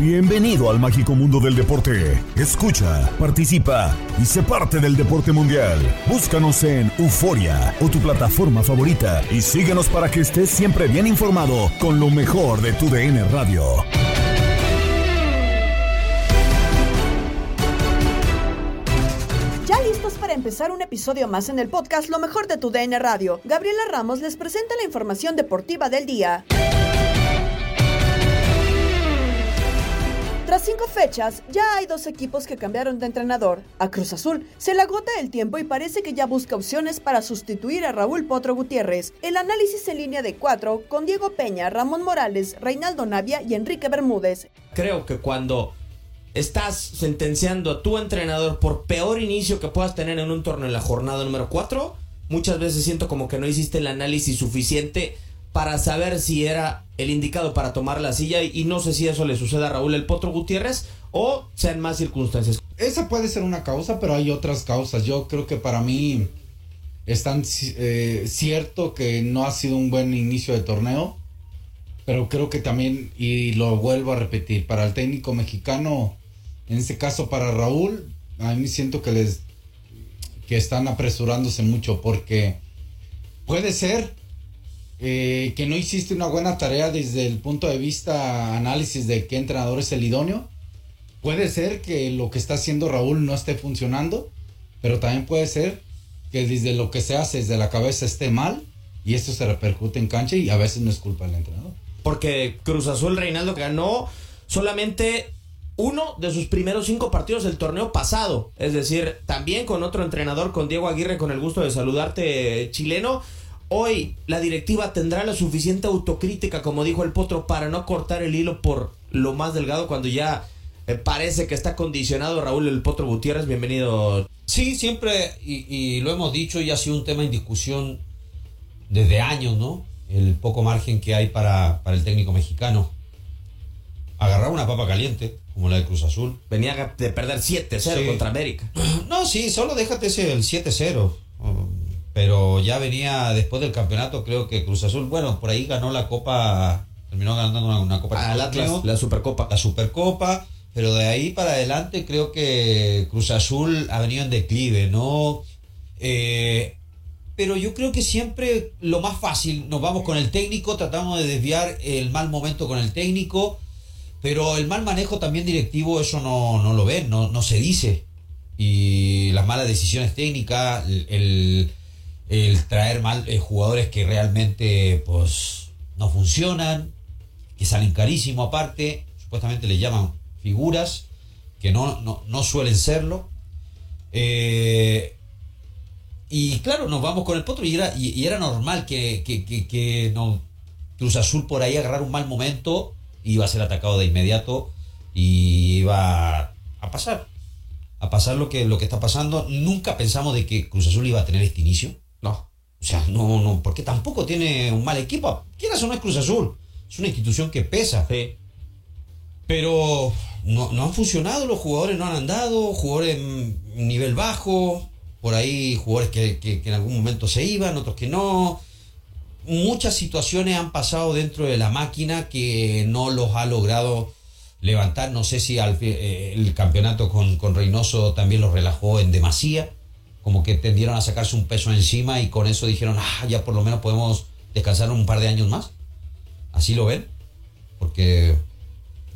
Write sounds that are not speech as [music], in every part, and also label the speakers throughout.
Speaker 1: Bienvenido al mágico mundo del deporte. Escucha, participa y sé parte del deporte mundial. Búscanos en Euforia o tu plataforma favorita y síguenos para que estés siempre bien informado con lo mejor de tu DN Radio.
Speaker 2: Ya listos para empezar un episodio más en el podcast Lo mejor de tu DN Radio. Gabriela Ramos les presenta la información deportiva del día. Tras cinco fechas, ya hay dos equipos que cambiaron de entrenador. A Cruz Azul se le agota el tiempo y parece que ya busca opciones para sustituir a Raúl Potro Gutiérrez. El análisis en línea de cuatro con Diego Peña, Ramón Morales, Reinaldo Navia y Enrique Bermúdez.
Speaker 3: Creo que cuando estás sentenciando a tu entrenador por peor inicio que puedas tener en un torneo en la jornada número 4, muchas veces siento como que no hiciste el análisis suficiente para saber si era el indicado para tomar la silla y, y no sé si eso le sucede a Raúl el Potro Gutiérrez o sean más circunstancias.
Speaker 4: Esa puede ser una causa, pero hay otras causas. Yo creo que para mí es tan eh, cierto que no ha sido un buen inicio de torneo, pero creo que también, y lo vuelvo a repetir, para el técnico mexicano, en este caso para Raúl, a mí siento que les que están apresurándose mucho porque puede ser eh, que no hiciste una buena tarea desde el punto de vista análisis de qué entrenador es el idóneo. Puede ser que lo que está haciendo Raúl no esté funcionando, pero también puede ser que desde lo que se hace desde la cabeza esté mal y esto se repercute en cancha y a veces no es culpa del entrenador.
Speaker 3: Porque Cruz Azul Reinaldo ganó solamente uno de sus primeros cinco partidos del torneo pasado. Es decir, también con otro entrenador, con Diego Aguirre, con el gusto de saludarte, chileno. Hoy la directiva tendrá la suficiente autocrítica, como dijo el Potro, para no cortar el hilo por lo más delgado cuando ya eh, parece que está condicionado Raúl el Potro Gutiérrez. Bienvenido.
Speaker 5: Sí, siempre, y, y lo hemos dicho, y ha sido un tema en discusión desde años, ¿no? El poco margen que hay para, para el técnico mexicano. Agarrar una papa caliente, como la de Cruz Azul.
Speaker 3: Venía de perder 7-0
Speaker 5: Sí.
Speaker 3: contra América. [clears throat]
Speaker 5: No, sí, solo déjate ese el 7-0. Pero ya venía después del campeonato, creo que Cruz Azul, bueno, por ahí ganó la Copa, terminó ganando una, una Copa
Speaker 3: Al
Speaker 5: del
Speaker 3: Atlas,
Speaker 5: Torneo,
Speaker 3: la Supercopa.
Speaker 5: la Supercopa, pero de ahí para adelante creo que Cruz Azul ha venido en declive, ¿no? Eh, pero yo creo que siempre lo más fácil, nos vamos con el técnico, tratamos de desviar el mal momento con el técnico, pero el mal manejo también directivo, eso no, no lo ven, no, no se dice. Y las malas decisiones técnicas, el, el- el traer mal eh, jugadores que realmente pues no funcionan, que salen carísimo aparte, supuestamente les llaman figuras, que no, no, no suelen serlo. Eh, y claro, nos vamos con el potro y era, y, era normal que, que, que, que Cruz Azul por ahí agarrar un mal momento, iba a ser atacado de inmediato y iba a pasar. A pasar lo que, lo que está pasando. Nunca pensamos de que Cruz Azul iba a tener este inicio.
Speaker 3: No.
Speaker 5: O sea, no, no, porque tampoco tiene un mal equipo. Quieras o no es Cruz Azul. Es una institución que pesa.
Speaker 3: Sí.
Speaker 5: Pero no, no han funcionado, los jugadores no han andado, jugadores en nivel bajo, por ahí jugadores que, que- que en algún momento se iban, otros que no. Muchas situaciones han pasado dentro de la máquina que no los ha logrado levantar. No sé si al eh, el campeonato con, con Reynoso también los relajó en demasía, como que tendieron a sacarse un peso encima y con eso dijeron, ah, ya por lo menos podemos descansar un par de años más. ¿Así lo ven? Porque,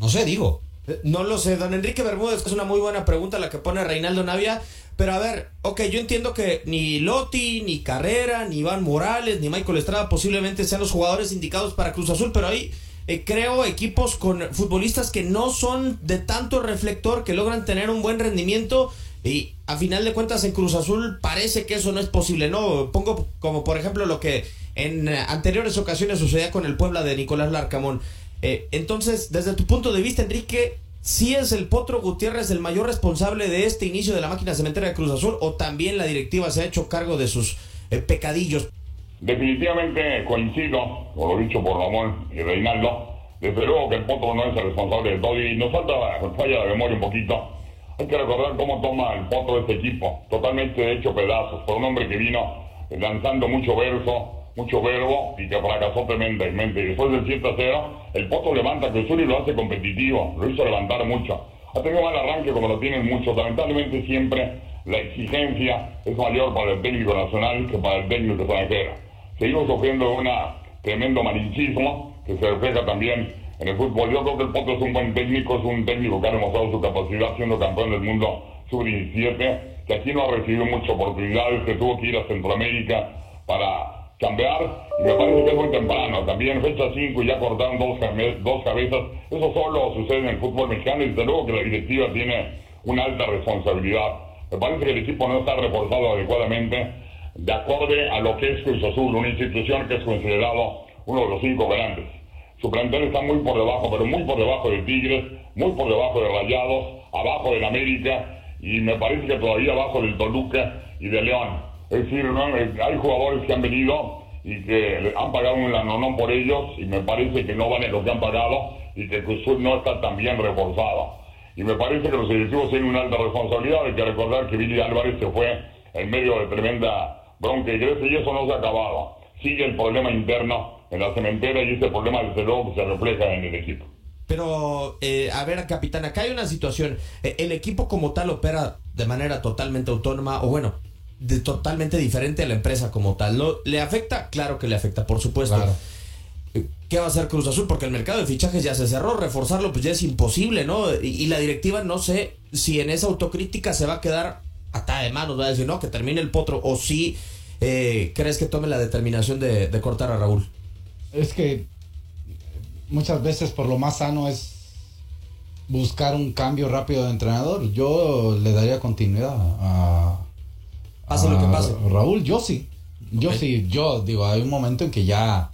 Speaker 5: no sé, digo,
Speaker 3: Eh, No lo sé, don Enrique Bermúdez, es una muy buena pregunta la que pone Reinaldo Navia. Pero a ver, ok, yo entiendo que ni Lotti, ni Carrera, ni Iván Morales, ni Michael Estrada posiblemente sean los jugadores indicados para Cruz Azul, pero ahí eh, creo equipos con futbolistas que no son de tanto reflector, que logran tener un buen rendimiento. Y a final de cuentas en Cruz Azul parece que eso no es posible, ¿no? Pongo como por ejemplo lo que en anteriores ocasiones sucedía con el Puebla de Nicolás Larcamón. Eh, entonces, desde tu punto de vista, Enrique, ¿sí es el Potro Gutiérrez el mayor responsable de este inicio de la máquina cementera de Cruz Azul o también la directiva se ha hecho cargo de sus eh, pecadillos?
Speaker 6: Definitivamente coincido con lo dicho por Ramón y Reinaldo. Desde luego que el Potro no es el responsable de todo y nos falta falla de memoria un poquito. Hay que recordar cómo toma el Potro este equipo, totalmente hecho pedazos, por un hombre que vino lanzando mucho verso, mucho verbo y que fracasó tremendamente. Y después del 7 a 0, el Potro levanta a Cruz Azul y lo hace competitivo, lo hizo levantar mucho. Ha tenido mal arranque como lo tienen muchos. Lamentablemente siempre la exigencia es mayor para el técnico nacional que para el técnico extranjero. Seguimos sufriendo un tremendo malinchismo que se refleja también en el fútbol. Yo creo que el Potro es un buen técnico, es un técnico que ha demostrado su capacidad siendo campeón del mundo sub-17, que aquí no ha recibido muchas oportunidades, que tuvo que ir a Centroamérica para cambiar y me parece que es muy temprano. También fecha 5 y ya cortaron dos cabezas. Eso solo sucede en el fútbol mexicano y desde luego que la directiva tiene una alta responsabilidad. Me parece que el equipo no está reforzado adecuadamente de acorde a lo que es Cruz Azul, una institución que es considerado uno de los cinco grandes. Su plantel está muy por debajo, pero muy por debajo de Tigres, muy por debajo de Rayados, abajo del América y me parece que todavía abajo del Toluca y de León. Es decir, ¿no? Eh, hay jugadores que han venido y que han pagado un lanonón por ellos y me parece que no valen lo que han pagado y que Cruz no está tan bien reforzado. Y me parece que los directivos tienen una alta responsabilidad. Hay que recordar que Billy Álvarez se fue en medio de tremenda bronca y Grecia y eso no se ha acabado. Sigue el problema interno en la cementera y ese problema desde luego que se refleja en el equipo.
Speaker 3: Pero, eh, a ver, capitán, acá hay una situación. Eh, el equipo como tal opera de manera totalmente autónoma, o bueno, de totalmente diferente a la empresa como tal. ¿Lo- ¿Le afecta? Claro que le afecta, por supuesto.
Speaker 4: Claro.
Speaker 3: Eh, ¿Qué va a hacer Cruz Azul? Porque el mercado de fichajes ya se cerró, reforzarlo pues ya es imposible, ¿no? Y, y la directiva no sé si en esa autocrítica se va a quedar atada de manos, va a decir, no, que termine el potro, o si eh, crees que tome la determinación de, de cortar a Raúl.
Speaker 4: Es que muchas veces por lo más sano es buscar un cambio rápido de entrenador. Yo le daría continuidad a,
Speaker 3: Pase lo que
Speaker 4: a
Speaker 3: pase.
Speaker 4: Raúl, yo sí. Yo sí, yo digo, hay un momento en que ya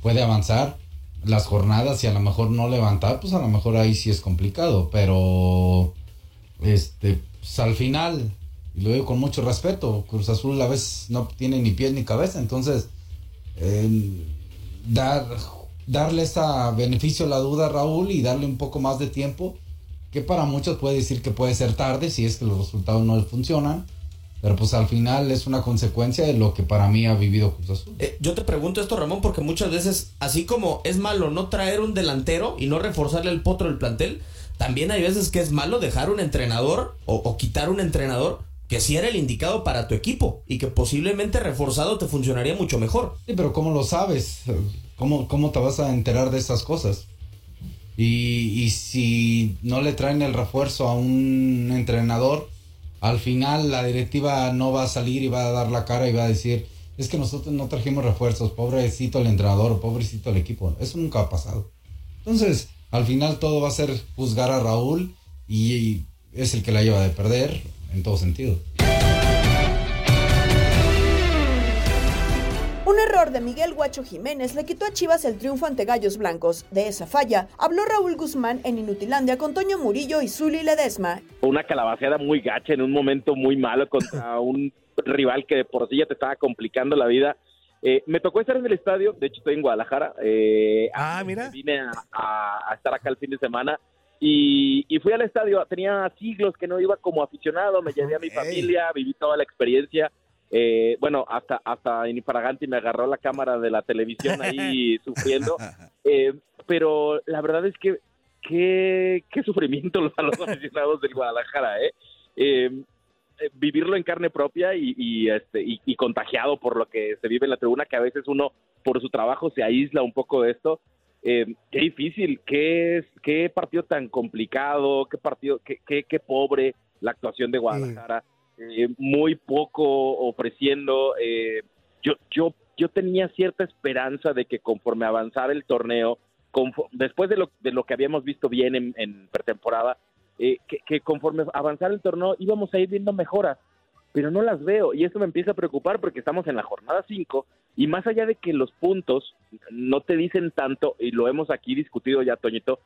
Speaker 4: puede avanzar las jornadas y a lo mejor no levantar, pues a lo mejor ahí sí es complicado, pero este, pues al final, y lo digo con mucho respeto, Cruz Azul a veces no tiene ni pies ni cabeza, entonces eh, dar, darle ese beneficio a la duda Raúl y darle un poco más de tiempo, que para muchos puede decir que puede ser tarde si es que los resultados no funcionan, pero pues al final es una consecuencia de lo que para mí ha vivido Cruz Azul.
Speaker 3: Eh, yo te pregunto esto, Ramón, porque muchas veces, así como es malo no traer un delantero y no reforzarle el potro del plantel, también hay veces que es malo dejar un entrenador o quitar un entrenador que sí era el indicado para tu equipo y que posiblemente reforzado te funcionaría mucho mejor.
Speaker 4: Sí, pero ¿cómo lo sabes? ¿Cómo, cómo te vas a enterar de esas cosas? Y, si no le traen el refuerzo a un entrenador, al final la directiva no va a salir y va a dar la cara y va a decir, es que nosotros no trajimos refuerzos, pobrecito el entrenador, pobrecito el equipo. Eso nunca ha pasado. Entonces, al final todo va a ser juzgar a Raúl y es el que la lleva de perder en todo sentido.
Speaker 2: Un error de Miguel Guacho Jiménez le quitó a Chivas el triunfo ante Gallos Blancos. De esa falla, habló Raúl Guzmán en Inutilandia con Toño Murillo y Zuli Ledesma.
Speaker 7: Una calabaceada muy gacha en un momento muy malo contra [laughs] un rival que de por sí ya te estaba complicando la vida. Eh, me tocó estar en el estadio, de hecho estoy en Guadalajara. Eh,
Speaker 8: ah, mira.
Speaker 7: Vine a, a- a estar acá el fin de semana y, y fui al estadio. Tenía siglos que no iba como aficionado, me llevé a mi familia, viví toda la experiencia. Eh, bueno, hasta hasta Infraganti me agarró la cámara de la televisión ahí [laughs] sufriendo. Eh, pero la verdad es que qué, qué sufrimiento a los aficionados del Guadalajara, ¿eh? Eh, eh, vivirlo en carne propia y, y, este y, y contagiado por lo que se vive en la tribuna, que a veces uno por su trabajo se aísla un poco de esto. Eh, qué difícil, qué es, qué partido tan complicado, qué partido, qué, qué, qué pobre la actuación de Guadalajara, eh, muy poco ofreciendo. eh, yo, yo, yo tenía cierta esperanza de que conforme avanzara el torneo, confo- después de lo, de lo que habíamos visto bien en, en pretemporada, eh, que, que conforme avanzara el torneo íbamos a ir viendo mejoras, pero no las veo y eso me empieza a preocupar porque estamos en la jornada 5 y más allá de que los puntos no te dicen tanto, y lo hemos aquí discutido ya, Toñito,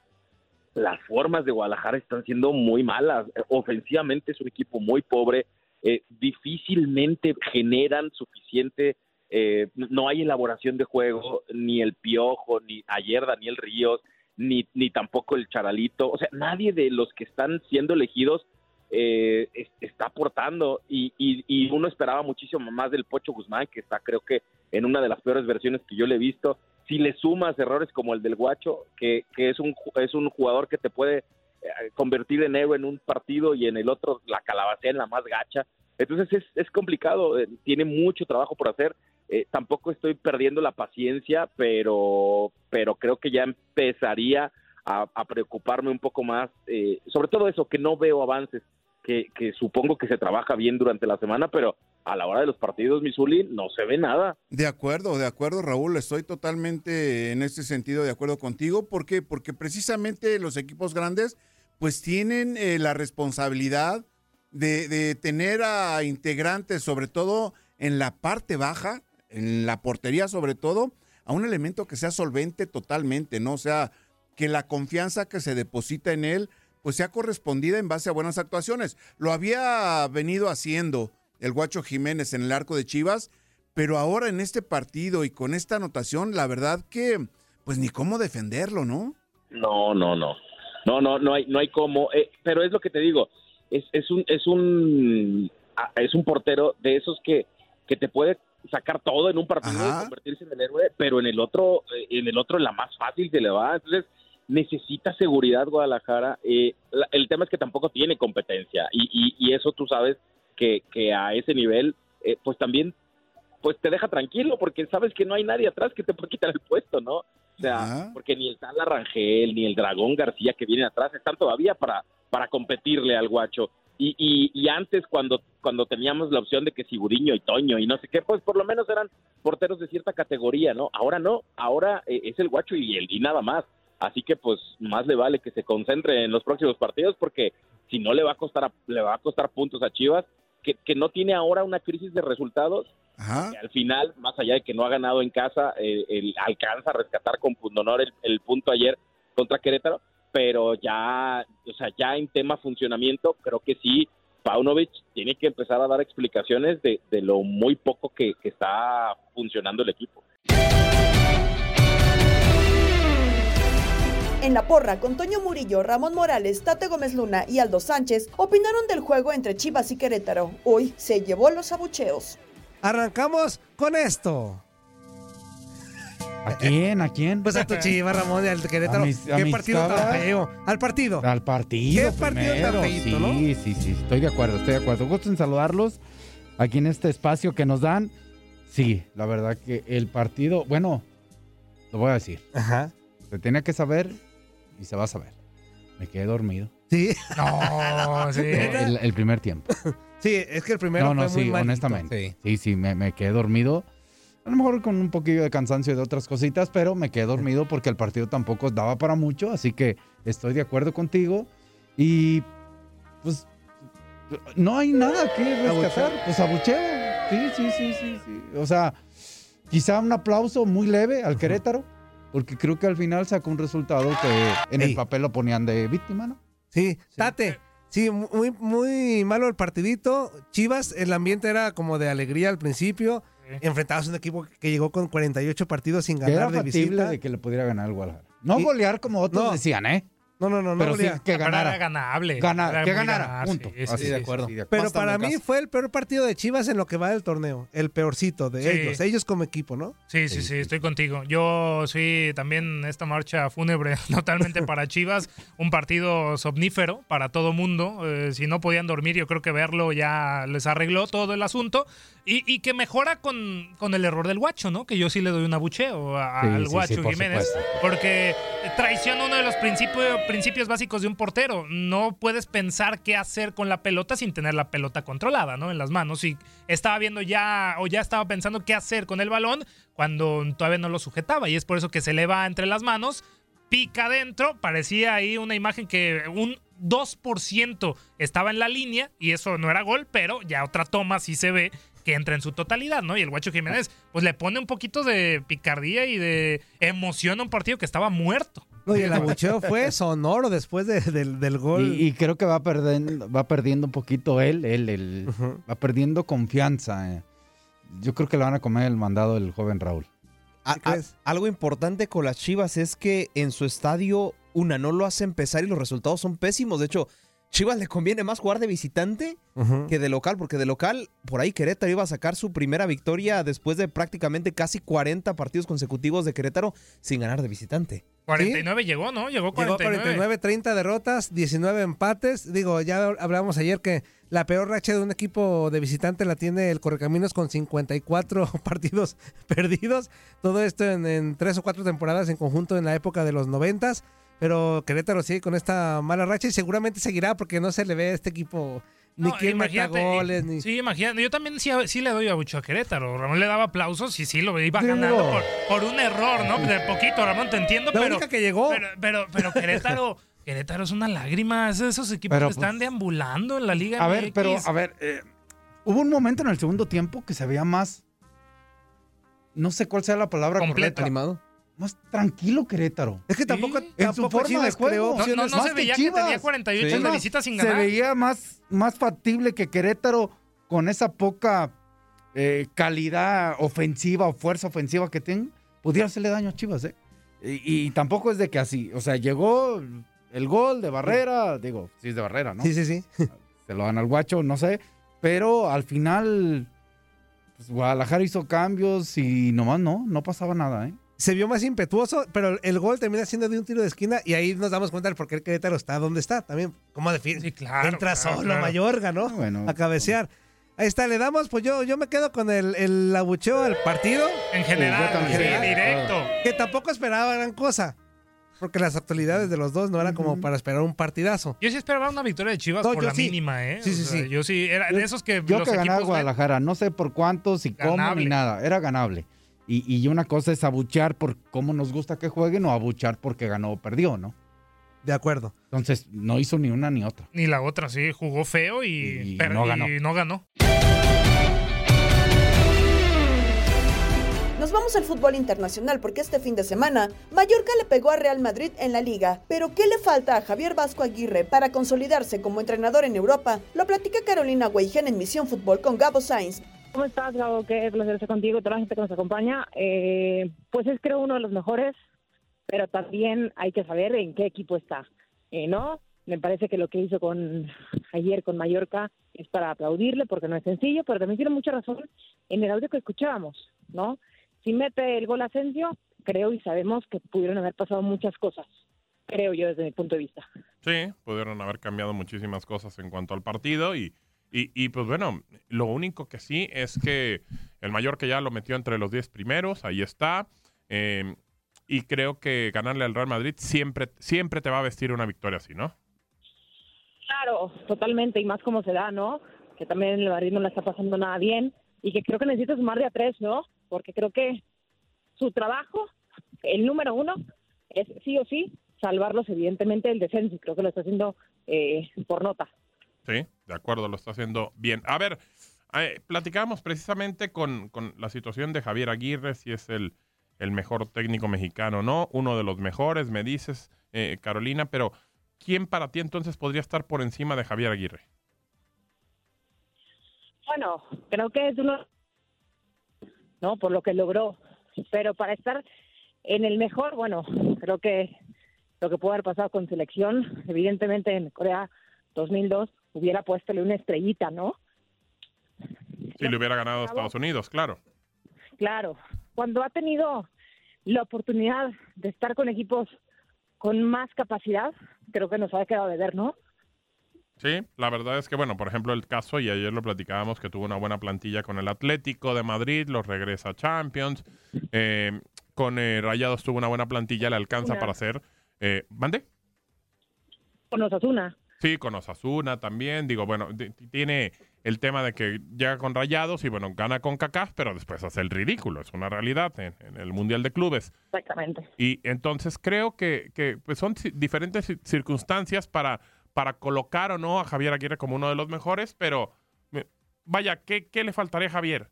Speaker 7: las formas de Guadalajara están siendo muy malas. Ofensivamente es un equipo muy pobre, eh, difícilmente generan suficiente, eh, no hay elaboración de juego, ni el Piojo, ni ayer Daniel Ríos, ni, ni tampoco el Charalito, o sea, nadie de los que están siendo elegidos eh, es- está aportando y, y- uno esperaba muchísimo más del Pocho Guzmán, que está creo que en una de las peores versiones que yo le he visto. Si le sumas errores como el del Guacho, que, que es, un, es un jugador que te puede eh, convertir en héroe en un partido y en el otro la calabacea en la más gacha. Entonces es, es complicado, eh, tiene mucho trabajo por hacer. Eh, tampoco estoy perdiendo la paciencia, pero, pero creo que ya empezaría a, a preocuparme un poco más, eh, sobre todo eso, que no veo avances, que, supongo que se trabaja bien durante la semana, pero a la hora de los partidos, Misuli, no se ve nada.
Speaker 9: De acuerdo, de acuerdo, Raúl. Estoy totalmente en este sentido de acuerdo contigo. ¿Por qué? Porque precisamente los equipos grandes, pues tienen eh, la responsabilidad de, de tener a integrantes, sobre todo en la parte baja, en la portería sobre todo, a un elemento que sea solvente totalmente, ¿no? O sea, que la confianza que se deposita en él, pues sea correspondida en base a buenas actuaciones. Lo había venido haciendo el Guacho Jiménez en el arco de Chivas, pero ahora en este partido y con esta anotación, la verdad que, pues ni cómo defenderlo, ¿no?
Speaker 7: No, no, no. No, no, no hay, no hay cómo. Eh, pero es lo que te digo. Es, es un, es un, es un portero de esos que, que te puede sacar todo en un partido y convertirse en el héroe, pero en el otro, eh, en el otro la más fácil se le va. Entonces necesita seguridad Guadalajara. Eh, la- el tema es que tampoco tiene competencia y, y, y eso tú sabes que, que a ese nivel, eh, pues también pues te deja tranquilo porque sabes que no hay nadie atrás que te puede quitar el puesto, ¿no? O sea, porque ni el Tala Rangel ni el Dragón García que vienen atrás están todavía para, para competirle al guacho. Y, y, y antes cuando, cuando teníamos la opción de que Siguriño y Toño y no sé qué, pues por lo menos eran porteros de cierta categoría, ¿no? Ahora no, ahora eh, es el guacho y, el, y nada más. Así que pues más le vale que se concentre en los próximos partidos porque si no le va a costar a- le va a costar puntos a Chivas que, que no tiene ahora una crisis de resultados que al final más allá de que no ha ganado en casa eh, el- alcanza a rescatar con pundonor el, el punto ayer contra Querétaro pero ya o sea ya en tema funcionamiento creo que sí Paunovic tiene que empezar a dar explicaciones de, de lo muy poco que, que está funcionando el equipo
Speaker 2: En la porra, con Toño Murillo, Ramón Morales, Tate Gómez Luna y Aldo Sánchez opinaron del juego entre Chivas y Querétaro. Hoy se llevó los abucheos.
Speaker 8: Arrancamos con esto.
Speaker 10: ¿A quién? ¿A quién?
Speaker 8: Pues a tu Chivas, Ramón, y al Querétaro.
Speaker 10: A mis- a
Speaker 8: ¿Qué partido tan feo? Al partido.
Speaker 10: Al partido.
Speaker 8: ¿Qué partido tan feíto,
Speaker 10: sí,
Speaker 8: no?
Speaker 10: Sí, sí, estoy de acuerdo, estoy de acuerdo. Gusto en saludarlos aquí en este espacio que nos dan. Sí, la verdad que el partido, bueno, lo voy a decir.
Speaker 8: Ajá.
Speaker 10: Se tenía que saber y se va a saber. Me quedé dormido.
Speaker 8: Sí. No, [laughs] sí.
Speaker 10: El, el primer tiempo.
Speaker 8: Sí, es que el primero
Speaker 10: no, no,
Speaker 8: fue muy
Speaker 10: sí,
Speaker 8: malito,
Speaker 10: honestamente. Sí, sí, me, me quedé dormido. A lo mejor con un poquillo de cansancio de otras cositas, pero me quedé dormido porque el partido tampoco daba para mucho, así que estoy de acuerdo contigo. Y
Speaker 4: pues no hay nada que rescatar. Pues abucheo. Sí, sí, sí, sí, sí. O sea, quizá un aplauso muy leve al Querétaro, porque creo que al final sacó un resultado que en el papel lo ponían de víctima, ¿no?
Speaker 8: Sí, Tate. Sí, muy, muy malo el partidito. Chivas, el ambiente era como de alegría al principio. Enfrentados a un equipo que llegó con 48 partidos sin
Speaker 4: Que era
Speaker 8: ganar de visita.
Speaker 4: de que le pudiera ganar al Guadalajara. No
Speaker 8: Y-
Speaker 4: golear como otros
Speaker 8: No.
Speaker 4: decían, ¿eh?
Speaker 8: No, no, no, no.
Speaker 4: Pero sí
Speaker 8: golear.
Speaker 4: que
Speaker 11: Pero
Speaker 4: ganara.
Speaker 11: era ganable.
Speaker 4: Gana-
Speaker 11: Era
Speaker 4: que ganara,
Speaker 11: ganar,
Speaker 4: punto.
Speaker 11: sí, sí,
Speaker 4: Así
Speaker 11: sí,
Speaker 4: de
Speaker 11: sí.
Speaker 4: acuerdo.
Speaker 8: Pero para mí fue el peor partido de Chivas en lo que va del torneo. El peorcito de
Speaker 11: Sí.
Speaker 8: ellos. Ellos como equipo, ¿no?
Speaker 11: Sí, sí, sí, estoy contigo. Yo sí, también esta marcha fúnebre [laughs] totalmente para Chivas, un partido somnífero para todo mundo. Eh, si no podían dormir, yo creo que verlo ya les arregló todo el asunto. Y, y que mejora con, con el error del guacho, ¿no? Que yo sí le doy un abucheo a-
Speaker 4: Sí,
Speaker 11: al
Speaker 4: sí, sí,
Speaker 11: guacho
Speaker 4: por
Speaker 11: Jiménez.
Speaker 4: supuesto.
Speaker 11: Porque traiciona uno de los principios, principios básicos de un portero. No puedes pensar qué hacer con la pelota sin tener la pelota controlada, ¿no? En las manos. Y estaba viendo ya, o ya estaba pensando qué hacer con el balón cuando todavía no lo sujetaba. Y es por eso que se le va entre las manos, pica adentro. Parecía ahí una imagen que un 2% estaba en la línea y eso no era gol, pero ya otra toma sí se ve que entra en su totalidad, ¿no? Y el Guacho Jiménez, pues le pone un poquito de picardía y de emoción a un partido que estaba muerto.
Speaker 8: No, y el abucheo fue sonoro después de- del, del gol.
Speaker 4: Y, y creo que va perdiendo, va perdiendo un poquito él, él, él va perdiendo confianza. eh. Yo creo que le van a comer el mandado el joven Raúl.
Speaker 12: A- a- algo importante con las Chivas es que en su estadio, una, no lo hace empezar y los resultados son pésimos. De hecho, Chivas le conviene más jugar de visitante que de local, porque de local, por ahí Querétaro iba a sacar su primera victoria después de prácticamente casi 40 partidos consecutivos de Querétaro sin ganar de visitante.
Speaker 11: 49 llegó, ¿no? Llegó
Speaker 8: Llegó
Speaker 11: 49.
Speaker 8: 49, 30 derrotas, 19 empates. Digo, ya hablábamos ayer que la peor racha de un equipo de visitante la tiene el Correcaminos con 54 [laughs] partidos perdidos. Todo esto en, en tres o cuatro temporadas en conjunto en la época de los 90. Pero Querétaro sigue con esta mala racha y seguramente seguirá porque no se le ve a este equipo ni
Speaker 11: No,
Speaker 8: quién meta
Speaker 11: imagínate,
Speaker 8: goles, ni...
Speaker 11: Sí, imagínate. Yo también sí, sí le doy a Bucho a Querétaro. Ramón le daba aplausos y sí lo iba
Speaker 8: Digo.
Speaker 11: ganando por, por un error, ¿no? De poquito, Ramón, te entiendo,
Speaker 8: La
Speaker 11: pero.
Speaker 8: única que llegó.
Speaker 11: Pero, pero, pero Querétaro. [laughs] Querétaro es una lágrima. Es de esos equipos
Speaker 4: Pero,
Speaker 11: que están
Speaker 4: pues,
Speaker 11: deambulando en la Liga
Speaker 4: A ver,
Speaker 11: MX.
Speaker 4: pero, a ver, eh, hubo un momento en el segundo tiempo que se veía más, no sé cuál sea la palabra
Speaker 12: Completo.
Speaker 4: correcta.
Speaker 12: Animado.
Speaker 4: Más tranquilo Querétaro.
Speaker 8: Es que tampoco,
Speaker 4: En su
Speaker 8: tampoco
Speaker 4: forma de juego.
Speaker 11: No, no,
Speaker 8: opciones.
Speaker 11: no
Speaker 4: Más
Speaker 11: se veía que,
Speaker 4: Chivas.
Speaker 11: tenía 48
Speaker 12: Sí.
Speaker 11: de
Speaker 4: Más,
Speaker 11: visita sin
Speaker 4: se
Speaker 11: ganar.
Speaker 4: veía más, más factible que Querétaro con esa poca eh, calidad ofensiva o fuerza ofensiva que tiene, pudiera hacerle daño a Chivas, ¿eh? Y, y tampoco es de que así, o sea, llegó el gol de Barrera, digo, sí es de Barrera, ¿no?
Speaker 8: Sí, sí, sí. [laughs]
Speaker 4: Se lo dan al guacho, no sé, pero al final, pues Guadalajara hizo cambios y nomás no, no pasaba nada, ¿eh?
Speaker 8: Se vio más impetuoso, pero el gol termina siendo de un tiro de esquina y ahí nos damos cuenta del por qué el Querétaro está donde está también. ¿Cómo define?
Speaker 11: Sí, claro,
Speaker 8: Entra
Speaker 11: claro,
Speaker 8: solo
Speaker 11: claro.
Speaker 8: Mayorga, ¿no?
Speaker 4: Bueno,
Speaker 8: a cabecear. Ahí está, le damos, pues yo, yo me quedo con el, el abucheo al partido.
Speaker 11: En general,
Speaker 4: Sí, yo también.
Speaker 11: sí, directo.
Speaker 8: Que tampoco esperaba gran cosa. Porque las actualidades de los dos no eran como para esperar un partidazo.
Speaker 11: Yo sí esperaba una victoria de Chivas
Speaker 8: No,
Speaker 11: por la
Speaker 8: sí.
Speaker 11: mínima, ¿eh?
Speaker 8: Sí, sí,
Speaker 11: O sea,
Speaker 8: sí.
Speaker 11: Yo sí, era de esos que
Speaker 4: Yo
Speaker 11: los
Speaker 4: que ganaba Guadalajara, no sé por cuántos y cómo ni nada, era ganable. Y, y una cosa es abuchear por cómo nos gusta que jueguen o abuchear porque ganó o perdió, ¿no?
Speaker 8: De acuerdo.
Speaker 4: Entonces, no hizo ni una ni otra.
Speaker 11: Ni la otra, sí, jugó feo y,
Speaker 4: Y
Speaker 11: per-
Speaker 4: no
Speaker 11: y
Speaker 4: ganó.
Speaker 11: no ganó.
Speaker 2: Nos vamos al fútbol internacional porque este fin de semana Mallorca le pegó a Real Madrid en la liga. Pero ¿qué le falta a Javier Vasco Aguirre para consolidarse como entrenador en Europa? Lo platica Carolina Weigen en Misión Fútbol con Gabo Sainz.
Speaker 13: ¿Cómo estás, Gabo? Qué placer estar contigo y toda la gente que nos acompaña. Eh, pues es creo uno de los mejores, pero también hay que saber en qué equipo está, eh, ¿no? Me parece que lo que hizo con ayer con Mallorca es para aplaudirle porque no es sencillo, pero también tiene mucha razón en el audio que escuchábamos, ¿no? Si mete el gol Asensio, creo y sabemos que pudieron haber pasado muchas cosas, creo yo desde mi punto de vista.
Speaker 14: Sí, pudieron haber cambiado muchísimas cosas en cuanto al partido y, y, y, pues bueno, lo único que sí es que el Mallorca ya lo metió entre los 10 primeros, ahí está. eh, y creo que ganarle al Real Madrid siempre, siempre te va a vestir una victoria así, ¿no?
Speaker 13: Claro, totalmente, y más como se da, ¿no? Que también el Madrid no la está pasando nada bien y que creo que necesita sumar de a tres, ¿no? Porque creo que su trabajo, el número uno, es sí o sí salvarlos evidentemente del descenso y creo que lo está haciendo eh, por nota.
Speaker 14: Sí, de acuerdo, lo está haciendo bien. A ver, eh, platicábamos precisamente con, con la situación de Javier Aguirre, si es el, el mejor técnico mexicano o no, uno de los mejores, me dices, eh, Carolina, pero ¿quién para ti entonces podría estar por encima de Javier Aguirre?
Speaker 13: Bueno, creo que es uno, ¿no? Por lo que logró. Pero para estar en el mejor, bueno, creo que lo que pudo haber pasado con selección, evidentemente en Corea 2002 hubiera puestole una estrellita, ¿no?
Speaker 14: Si le hubiera ganado a Estados Unidos, claro.
Speaker 13: Claro, cuando ha tenido la oportunidad de estar con equipos con más capacidad, creo que nos ha quedado de ver, ¿no?
Speaker 14: Sí, la verdad es que, bueno, por ejemplo, el caso, y ayer lo platicábamos, que tuvo una buena plantilla con el Atlético de Madrid, los regresa a Champions, eh, con eh, Rayados tuvo una buena plantilla, le alcanza
Speaker 13: Una.
Speaker 14: para hacer... Eh, ¿Mande?
Speaker 13: Con Osasuna.
Speaker 14: Sí, con Osasuna también. Digo, bueno, tiene el tema de que llega con Rayados y, bueno, gana con CACAF, pero después hace el ridículo. Es una realidad en, en el Mundial de Clubes.
Speaker 13: Exactamente.
Speaker 14: Y entonces creo que, que, pues son diferentes ci- circunstancias para, para colocar o no a Javier Aguirre como uno de los mejores, pero vaya, ¿qué, qué le faltaría a Javier?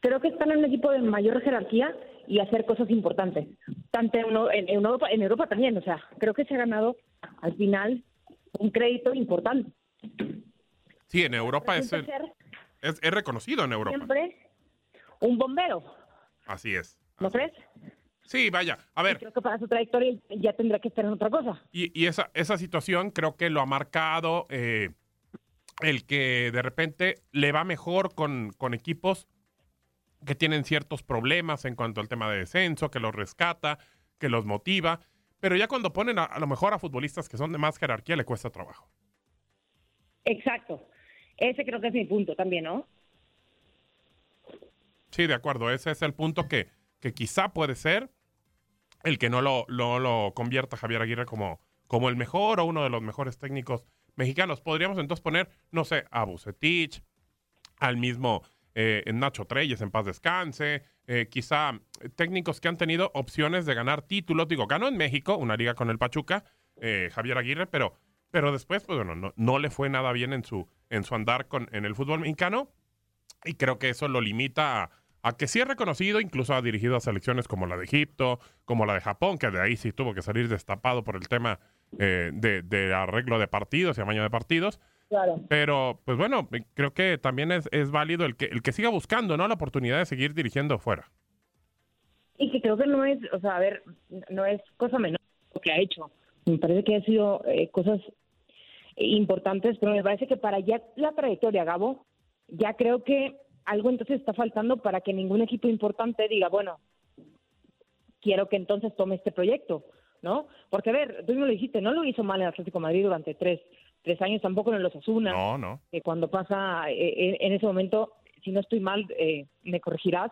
Speaker 13: Creo que están en un equipo de mayor jerarquía y hacer cosas importantes. Tanto en Europa, en Europa también, o sea, creo que se ha ganado al final un crédito importante.
Speaker 14: Sí, en Europa es, es, es reconocido en Europa.
Speaker 13: siempre un bombero,
Speaker 14: Así es.
Speaker 13: ¿no crees?
Speaker 14: Sí, vaya, a ver.
Speaker 13: Creo que para su trayectoria ya tendrá que estar en otra cosa.
Speaker 14: Y, y esa, esa situación creo que lo ha marcado eh, el que de repente le va mejor con, con equipos que tienen ciertos problemas en cuanto al tema de descenso, que los rescata, que los motiva, pero ya cuando ponen a, a lo mejor a futbolistas que son de más jerarquía le cuesta trabajo.
Speaker 13: Exacto. Ese creo que es mi punto también, ¿no?
Speaker 14: Sí, de acuerdo, ese es el punto que, que quizá puede ser el que no lo, lo, lo convierta Javier Aguirre como, como el mejor o uno de los mejores técnicos mexicanos. Podríamos entonces poner, no sé, a Bucetich, al mismo eh, Nacho Treyes en paz descanse, eh, quizá técnicos que han tenido opciones de ganar títulos. Digo, ganó en México una liga con el Pachuca, eh, Javier Aguirre, pero, pero después, pues bueno, no, le fue nada bien en su, en su andar con, en el fútbol mexicano y creo que eso lo limita a, que sí es reconocido, incluso ha dirigido a selecciones como la de Egipto, como la de Japón, que de ahí sí tuvo que salir destapado por el tema eh, de arreglo de partidos y amaño de partidos.
Speaker 13: Claro.
Speaker 14: Pero, pues bueno, creo que también es, es válido el que, el que siga buscando, ¿no? La oportunidad de seguir dirigiendo fuera.
Speaker 13: Y que creo que no es, o sea, a ver, no es cosa menor lo que ha hecho. Me parece que ha sido eh, cosas importantes, pero me parece que para ya la trayectoria, Gabo, ya creo que algo entonces está faltando para que ningún equipo importante diga, bueno, quiero que entonces tome este proyecto, ¿no? Porque, a ver, tú no lo dijiste, no lo hizo mal el Atlético de Madrid durante tres, tres años, tampoco en los Asuna.
Speaker 14: No, no.
Speaker 13: Que cuando pasa, eh, en ese momento, si no estoy mal, eh, me corregirás,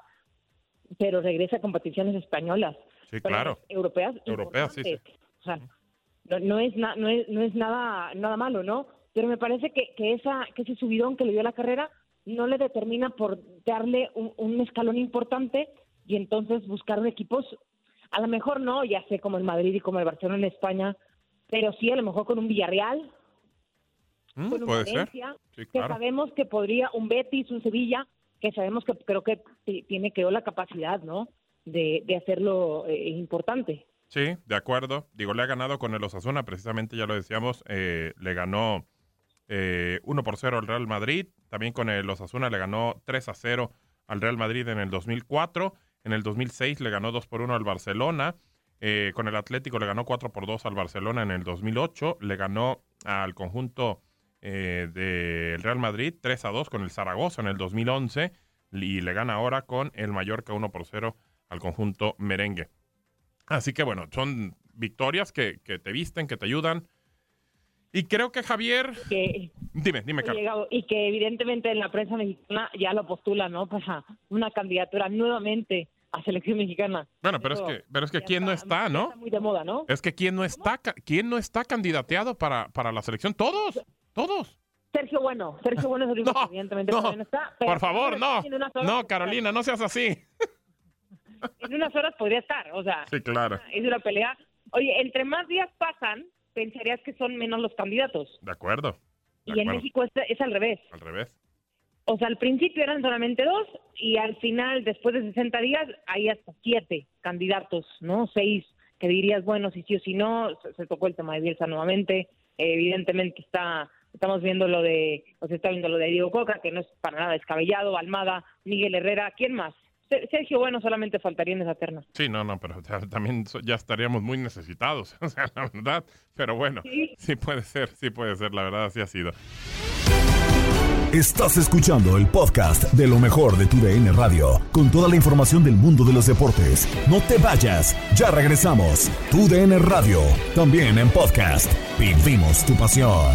Speaker 13: pero regresa a competiciones españolas.
Speaker 14: Sí, claro.
Speaker 13: Europeas.
Speaker 14: Europeas, sí, sí.
Speaker 13: O sea, no, no es, na- no es, no es nada, nada malo, ¿no? Pero me parece que, que, esa, que ese subidón que le dio a la carrera no le determina por darle un, un escalón importante y entonces buscar equipos, a lo mejor no, ya sé, como el Madrid y como el Barcelona en España, pero sí a lo mejor con un Villarreal,
Speaker 14: Mm,
Speaker 13: con un
Speaker 14: puede ser.
Speaker 13: Valencia,
Speaker 14: Sí,
Speaker 13: que
Speaker 14: claro.
Speaker 13: sabemos que podría, un Betis, un Sevilla, que sabemos que creo que ti- tiene creo la capacidad, ¿no? De, de hacerlo eh, importante.
Speaker 14: Sí, de acuerdo. Digo, le ha ganado con el Osasuna, precisamente ya lo decíamos, eh, le ganó eh, 1 por 0 al Real Madrid. También con el Osasuna le ganó 3 a 0 al Real Madrid en el 2004. En el 2006 le ganó 2 por 1 al Barcelona. Eh, con el Atlético le ganó 4 por 2 al Barcelona en el 2008. Le ganó al conjunto eh, del Real Madrid 3 a 2 con el Zaragoza en el 2011. Y le gana ahora con el Mallorca 1 por 0 al conjunto merengue. Así que bueno, son victorias que, que te visten, que te ayudan. Y creo que Javier...
Speaker 13: Que,
Speaker 14: Dime, dime, Carlos.
Speaker 13: y que evidentemente en la prensa mexicana ya lo postula, ¿no? Para una candidatura nuevamente a selección mexicana.
Speaker 14: Bueno, pero es que, pero es que quién no está, ¿no?
Speaker 13: Está muy de moda, ¿no?
Speaker 14: Es que quién no está, quién no está candidateado para, para la selección. Todos, todos.
Speaker 13: Sergio Bueno, Sergio Bueno es el [laughs] único que evidentemente no está. pero
Speaker 14: Por favor, no. No, Carolina, no seas así. [laughs]
Speaker 13: En unas horas podría estar, o sea,
Speaker 14: Sí, claro.
Speaker 13: es una pelea. Oye, entre más días pasan, pensarías que son menos los candidatos.
Speaker 14: De acuerdo. De
Speaker 13: y en. México es, es al revés.
Speaker 14: Al revés.
Speaker 13: O sea, al principio eran solamente dos y al final, después de 60 días, hay hasta siete candidatos, ¿no? Seis, que dirías, bueno, si sí o si no, se, se tocó el tema de Bielsa nuevamente. Eh, evidentemente está, estamos viendo lo de, o está viendo lo de Diego Coca, que no es para nada descabellado, Almada, Miguel Herrera, ¿quién más? Se- Sergio Bueno solamente faltaría en esa terna.
Speaker 14: Sí, no, no, pero también ya estaríamos muy necesitados, [laughs] o sea, la verdad. Pero bueno, sí puede ser, sí puede ser, la verdad, así ha sido.
Speaker 1: Estás escuchando el podcast de lo mejor de tu DN Radio, con toda la información del mundo de los deportes. No te vayas, ya regresamos. Tu DN Radio, también en podcast. Vivimos tu pasión.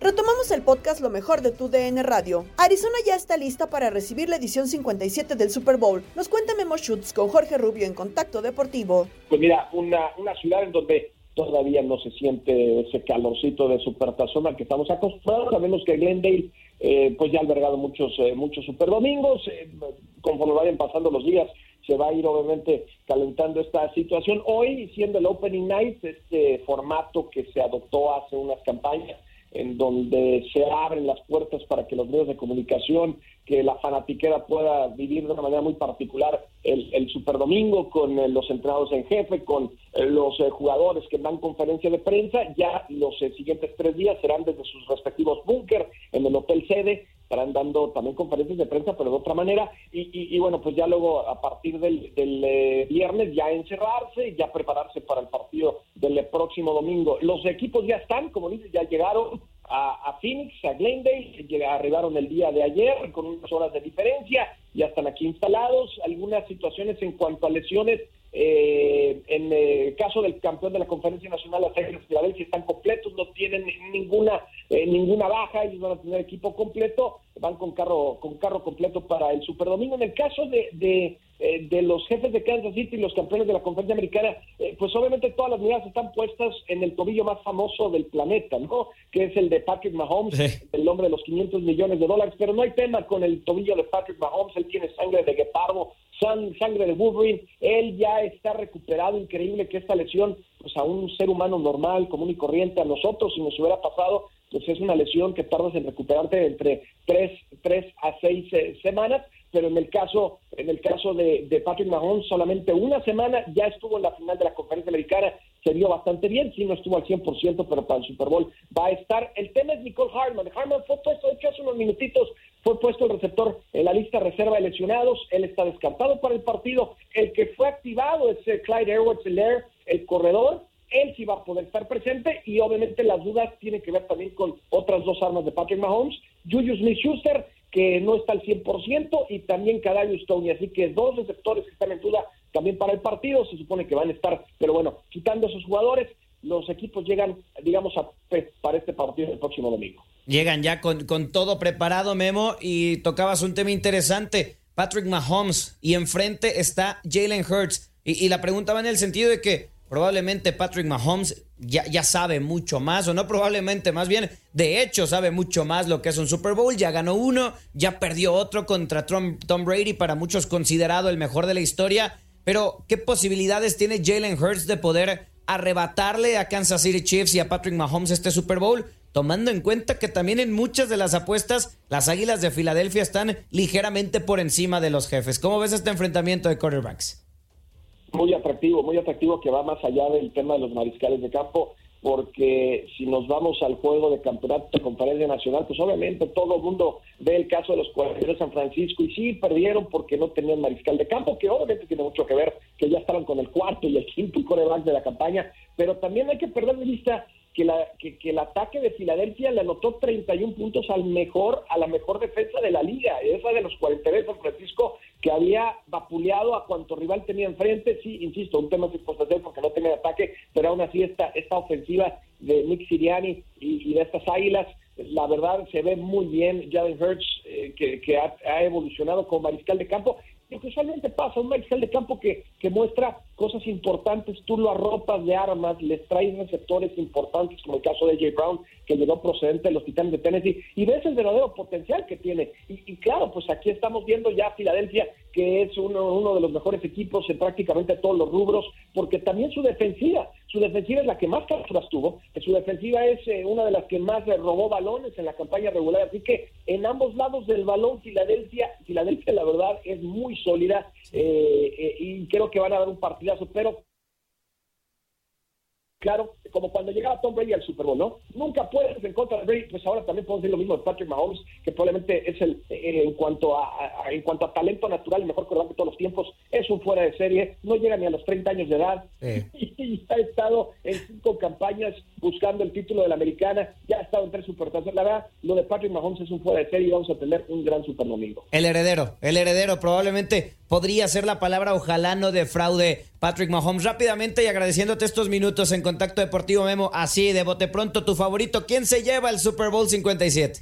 Speaker 2: Retomamos el podcast Lo mejor de tu DN Radio. Arizona ya está lista para recibir la edición 57 del Super Bowl. Nos cuenta Memo Schutz con Jorge Rubio en Contacto Deportivo.
Speaker 15: Pues mira, una, una ciudad en donde todavía no se siente ese calorcito de supertazón al que estamos acostumbrados. Sabemos que Glendale eh, pues ya ha albergado muchos, eh, muchos superdomingos. Eh, conforme vayan pasando los días, se va a ir obviamente calentando esta situación. Hoy, siendo el Opening Night, este formato que se adoptó hace unas campañas, en donde se abren las puertas para que los medios de comunicación, que la fanatiquera pueda vivir de una manera muy particular el, el Superdomingo con eh, los entrenados en jefe, con eh, los eh, jugadores que dan conferencia de prensa. Ya los siguientes tres días serán desde sus respectivos búnker en el hotel sede, estarán dando también conferencias de prensa, pero de otra manera. Y, y- bueno, pues ya luego a partir del, del, eh, viernes ya encerrarse, ya prepararse para el partido del eh, próximo domingo. Los equipos ya están, como dices, ya llegaron a, Phoenix, a Glendale, llega- arribaron el día de ayer con unas horas de diferencia, ya están aquí instalados. Algunas situaciones en cuanto a lesiones, eh, en el caso del campeón de la Conferencia Nacional, las Águilas de Filadelfia están completos, no tienen ninguna eh, ninguna baja, ellos van a tener equipo completo, van con carro con carro completo para el Superdomingo. En el caso de, de, eh, de los jefes de Kansas City, los campeones de la Conferencia Americana, eh, pues obviamente todas las miradas están puestas en el tobillo más famoso del planeta, ¿no? Que es el de Patrick Mahomes, el hombre de los 500 millones de dólares, pero no hay tema con el tobillo de Patrick Mahomes, él tiene sangre de guepardo, san- sangre de Wolverine, él ya está recuperado, increíble que esta lesión, pues a un ser humano normal, común y corriente, a nosotros, si nos hubiera pasado, pues es una lesión que tardas en recuperarte entre tres, tres a seis eh, semanas, pero en el caso, en el caso de, de Patrick Mahomes, solamente una semana ya estuvo en la final de la conferencia americana, se vio bastante bien, sí no estuvo al 100%, pero para el Super Bowl va a estar. El tema es Nicole Hartman. Hartman fue puesto, de hecho, hace unos minutitos, fue puesto el receptor en la lista reserva de lesionados, él está descartado para el partido. El que fue activado es eh, Clyde Edwards-Helaire, el corredor, él sí va a poder estar presente y obviamente las dudas tienen que ver también con otras dos armas de Patrick Mahomes, Julius Smith-Schuster, que no está al 100%, y también Kadarius Stoney, así que dos receptores que están en duda también para el partido, se supone que van a estar, pero bueno, quitando esos jugadores, los equipos llegan, digamos, a para este partido el próximo domingo.
Speaker 16: Llegan ya con, con todo preparado, Memo, y tocabas un tema interesante. Patrick Mahomes, y enfrente está Jalen Hurts. Y la pregunta va en el sentido de que probablemente Patrick Mahomes ya, sabe mucho más, o no probablemente, más bien, de hecho, sabe mucho más lo que es un Super Bowl. Ya ganó uno, ya perdió otro contra Tom, Tom Brady, para muchos considerado el mejor de la historia. Pero, ¿qué posibilidades tiene Jalen Hurts de poder arrebatarle a Kansas City Chiefs y a Patrick Mahomes este Super Bowl? Tomando en cuenta que también en muchas de las apuestas, las Águilas de Filadelfia están ligeramente por encima de los jefes. ¿Cómo ves este enfrentamiento de quarterbacks?
Speaker 15: Muy atractivo, muy atractivo que va más allá del tema de los mariscales de campo, porque si nos vamos al juego de campeonato de conferencia nacional, pues obviamente todo el mundo ve el caso de los 42 de San Francisco y sí perdieron porque no tenían mariscal de campo, que obviamente tiene mucho que ver que ya estaban con el cuarto y el quinto coreback de la campaña, pero también hay que perder de vista que, la, que, el ataque de Filadelfia le anotó 31 puntos al mejor, a la mejor defensa de la liga. Esa de los 43 de San Francisco que había vapuleado a cuanto rival tenía enfrente. Sí, insisto, un tema circunstancial porque no tenía ataque, pero aún así esta, esta ofensiva de Nick Siriani y, y de estas águilas, la verdad se ve muy bien. Jalen Hurts, eh, que, que ha, evolucionado como mariscal de campo. Que usualmente pasa, un mariscal de campo que, que muestra cosas importantes, tú lo arropas de armas, les traes receptores importantes, como el caso de Jay Brown, que llegó procedente de los Titanes de Tennessee, y ves el verdadero potencial que tiene. Y, y claro, pues aquí estamos viendo ya a Filadelfia, que es uno, uno de los mejores equipos en prácticamente todos los rubros, porque también su defensiva, su defensiva es la que más capturas tuvo, su defensiva es eh, una de las que más eh, robó balones en la campaña regular, así que en ambos lados del balón, Filadelfia, Filadelfia la verdad es muy sólida eh, eh, y creo que van a dar un pero claro, como cuando llegaba Tom Brady al Super Bowl, ¿no? Nunca puedes en contra de Brady, pues ahora también podemos decir lo mismo de Patrick Mahomes, que probablemente es el, eh, en cuanto a, a- en cuanto a talento natural, el mejor corredor de todos los tiempos, es un fuera de serie, no llega ni a los 30 años de edad, [laughs] y ha estado en cinco campañas buscando el título de la americana, ya ha estado en tres supertazos, la verdad, lo de Patrick Mahomes es un fuera de serie y vamos a tener un gran Super Domingo.
Speaker 16: El heredero, el heredero probablemente podría ser la palabra, ojalá no defraude Patrick Mahomes. Rápidamente y agradeciéndote estos minutos en Contacto Deportivo Memo, así de bote pronto, tu favorito, ¿quién se lleva el Super Bowl 57?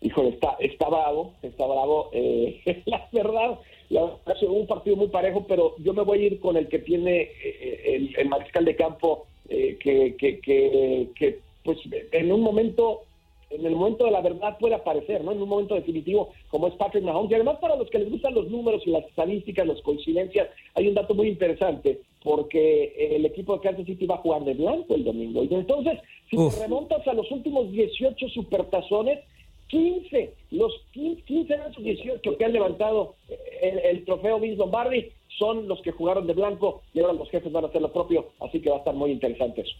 Speaker 15: Híjole, está, está bravo, está bravo. eh, [laughs] la verdad, la verdad, ha sido un partido muy parejo, pero yo me voy a ir con el que tiene eh, el, el mariscal de campo, eh, que, que, que, que, pues en un momento, en el momento de la verdad puede aparecer, ¿no? En un momento definitivo, como es Patrick Mahomes. Y además, para los que les gustan los números y las estadísticas, las coincidencias, hay un dato muy interesante, porque el equipo de Kansas City va a jugar de blanco el domingo. Y entonces, si te remontas a los últimos 18 supertazones, 15, los 15, 15 de esos 18 que han levantado eh, el, el trofeo Vince Lombardi son los que jugaron de blanco y ahora los jefes van a hacer lo propio, así que va a estar muy interesante eso.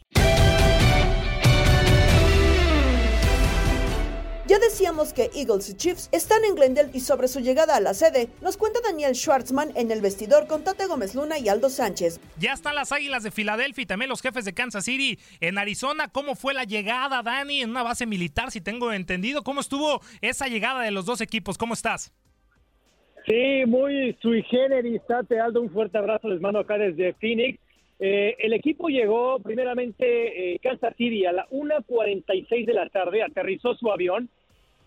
Speaker 2: Ya decíamos que Eagles y Chiefs están en Glendale y sobre su llegada a la sede nos cuenta Daniel Schwartzman en el vestidor con Tate Gómez Luna y Aldo Sánchez.
Speaker 11: Ya están las Águilas de Filadelfia y también los jefes de Kansas City en Arizona. ¿Cómo fue la llegada, Dani, en una base militar, si tengo entendido? ¿Cómo estuvo esa llegada de los dos equipos? ¿Cómo estás?
Speaker 17: Sí, muy sui generis, Tate Aldo, un fuerte abrazo, les mando acá desde Phoenix. Eh, el equipo llegó primeramente eh, Kansas City a la 1.46 de la tarde, aterrizó su avión,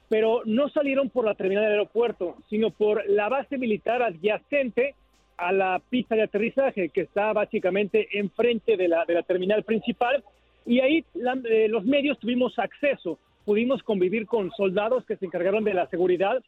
Speaker 17: pero no salieron por la terminal del aeropuerto, sino por la base militar adyacente a la pista de aterrizaje, que está básicamente enfrente de la, de la terminal principal, y ahí la- eh, los medios tuvimos acceso, pudimos convivir con soldados que se encargaron de la seguridad,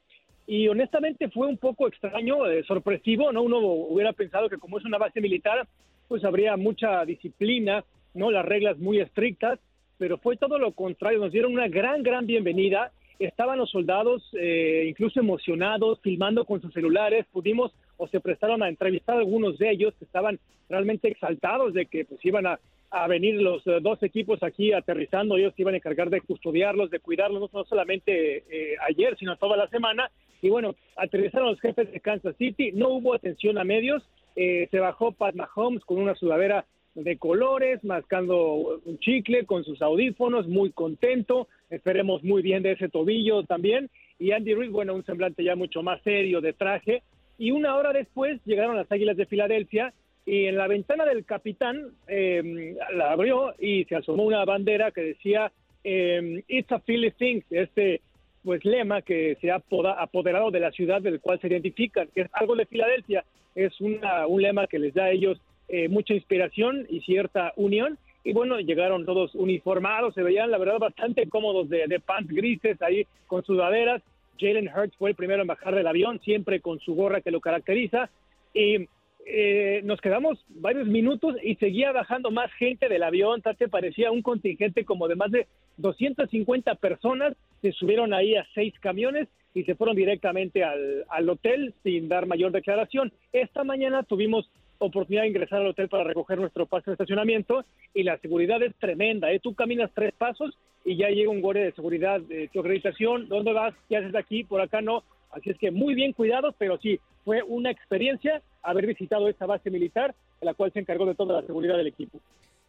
Speaker 17: y honestamente fue un poco extraño, eh, sorpresivo, ¿no? Uno hubiera pensado que como es una base militar, pues habría mucha disciplina, ¿no? Las reglas muy estrictas, pero fue todo lo contrario, nos dieron una gran, gran bienvenida, estaban los soldados eh, incluso emocionados, filmando con sus celulares, pudimos o se prestaron a entrevistar a algunos de ellos que estaban realmente exaltados de que pues iban a, a venir los eh, dos equipos aquí aterrizando, ellos se iban a encargar de custodiarlos, de cuidarlos, no solamente eh, ayer, sino toda la semana. Y bueno, aterrizaron los jefes de Kansas City, no hubo atención a medios, eh, se bajó Pat Mahomes con una sudadera de colores, mascando un chicle con sus audífonos, muy contento, esperemos muy bien de ese tobillo también, y Andy Reid, bueno, un semblante ya mucho más serio de traje, y una hora después llegaron las Águilas de Filadelfia, y en la ventana del capitán eh, la abrió y se asomó una bandera que decía eh, It's a Philly thing, este pues lema que se ha apoderado de la ciudad del cual se identifican, que es algo de Filadelfia, es una, un lema que les da a ellos eh, mucha inspiración y cierta unión. Y bueno, llegaron todos uniformados, se veían la verdad bastante cómodos de, de pants grises ahí con sudaderas. Jalen Hurts fue el primero en bajar del avión, siempre con su gorra que lo caracteriza. Y eh, nos quedamos varios minutos y seguía bajando más gente del avión. Tate parecía un contingente como de más de 250 personas. Se subieron ahí a seis camiones y se fueron directamente al, al hotel sin dar mayor declaración. Esta mañana tuvimos oportunidad de ingresar al hotel para recoger nuestro pase de estacionamiento y la seguridad es tremenda. ¿eh? Tú caminas tres pasos y ya llega un guardia de seguridad de tu acreditación. ¿Dónde vas? ¿Qué haces aquí? Por acá no. Así es que muy bien cuidados, pero sí, fue una experiencia haber visitado esta base militar, en la cual se encargó de toda la seguridad del equipo.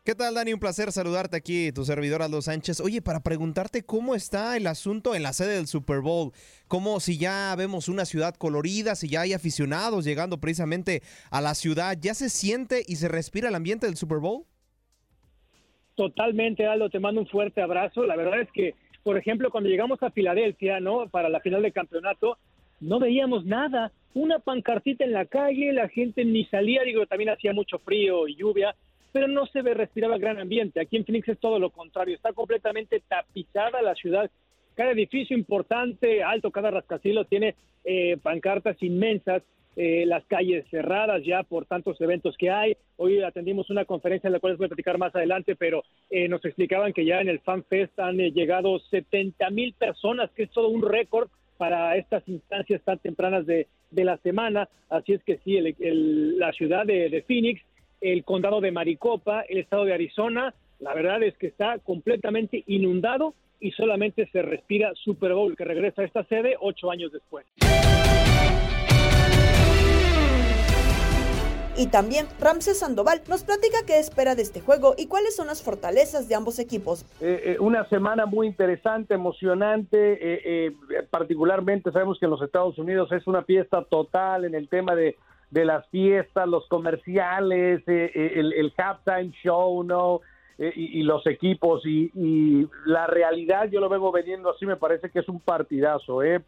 Speaker 12: ¿Qué tal, Dani? Un placer saludarte aquí, tu servidor Aldo Sánchez. Oye, para preguntarte cómo está el asunto en la sede del Super Bowl. Como si ya vemos una ciudad colorida, si ya hay aficionados llegando precisamente a la ciudad, ¿ya se siente y se respira el ambiente del Super Bowl?
Speaker 17: Totalmente, Aldo, te mando un fuerte abrazo. La verdad es que, por ejemplo, cuando llegamos a Filadelfia, ¿no? Para la final del campeonato, no veíamos nada. Una pancartita en la calle, la gente ni salía, digo, también hacía mucho frío y lluvia, pero no se ve, respiraba gran ambiente. Aquí en Phoenix es todo lo contrario, está completamente tapizada la ciudad. Cada edificio importante, alto, cada rascacielos tiene eh, pancartas inmensas, eh, las calles cerradas ya por tantos eventos que hay. Hoy atendimos una conferencia en la cual les voy a platicar más adelante, pero eh, nos explicaban que ya en el Fan Fest han eh, llegado 70 mil personas, que es todo un récord para estas instancias tan tempranas de, de la semana. Así es que sí, el- el- la ciudad de, de Phoenix, el condado de Maricopa, el estado de Arizona, la verdad es que está completamente inundado y solamente se respira Super Bowl, que regresa a esta sede ocho años después.
Speaker 2: Y también Ramses Sandoval nos platica qué espera de este juego y cuáles son las fortalezas de ambos equipos.
Speaker 18: Eh, eh, una semana muy interesante, emocionante, eh, particularmente sabemos que en los Estados Unidos es una fiesta total en el tema de, las fiestas, los comerciales, el, el halftime show, ¿no? Eh, y, y los equipos y, y la realidad yo lo vengo vendiendo así me parece que es un partidazo eh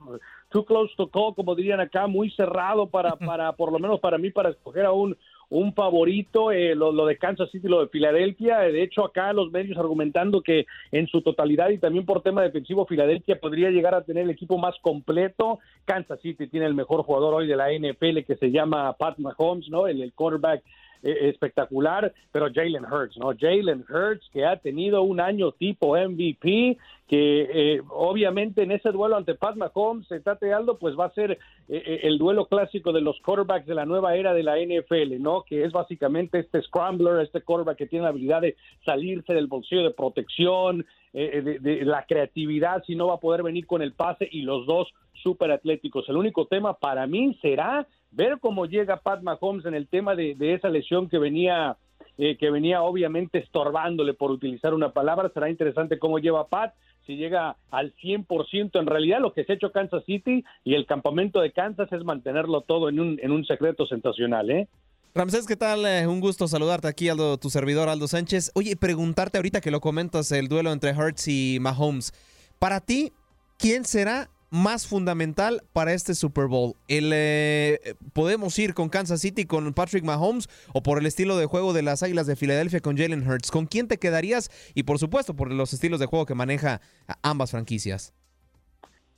Speaker 18: too close to call como dirían acá muy cerrado para [laughs] para por lo menos para mí para escoger a un un favorito, eh, lo, lo de Kansas City, lo de Filadelfia. Eh, De hecho, acá los medios argumentando que en su totalidad y también por tema defensivo, Filadelfia podría llegar a tener el equipo más completo. Kansas City tiene el mejor jugador hoy de la NFL que se llama Pat Mahomes, ¿no? El, el quarterback espectacular, pero Jalen Hurts, ¿no? Jalen Hurts que ha tenido un año tipo MVP, que eh, obviamente en ese duelo ante Pat Mahomes, eh, Tate Aldo, pues va a ser eh, eh, el duelo clásico de los quarterbacks de la nueva era de la NFL, ¿no? Que es básicamente este scrambler, este quarterback que tiene la habilidad de salirse del bolsillo de protección, eh, de, de la creatividad, si no va a poder venir con el pase y los dos súper atléticos. El único tema para mí será ver cómo llega Pat Mahomes en el tema de, esa lesión que venía eh, que venía obviamente estorbándole por utilizar una palabra. Será interesante cómo lleva Pat, si llega al 100%. En realidad lo que se ha hecho Kansas City y el campamento de Kansas es mantenerlo todo en un, en un secreto sensacional, ¿eh?
Speaker 12: Ramsés, ¿qué tal? Eh, un gusto saludarte aquí, Aldo, tu servidor Aldo Sánchez. Oye, preguntarte ahorita que lo comentas, el duelo entre Hurts y Mahomes. Para ti, ¿quién será más fundamental para este Super Bowl? ¿El, eh, ¿Podemos ir con Kansas City, con Patrick Mahomes o por el estilo de juego de las Águilas de Filadelfia con Jalen Hurts? ¿Con quién te quedarías? Y por supuesto, por los estilos de juego que maneja ambas franquicias.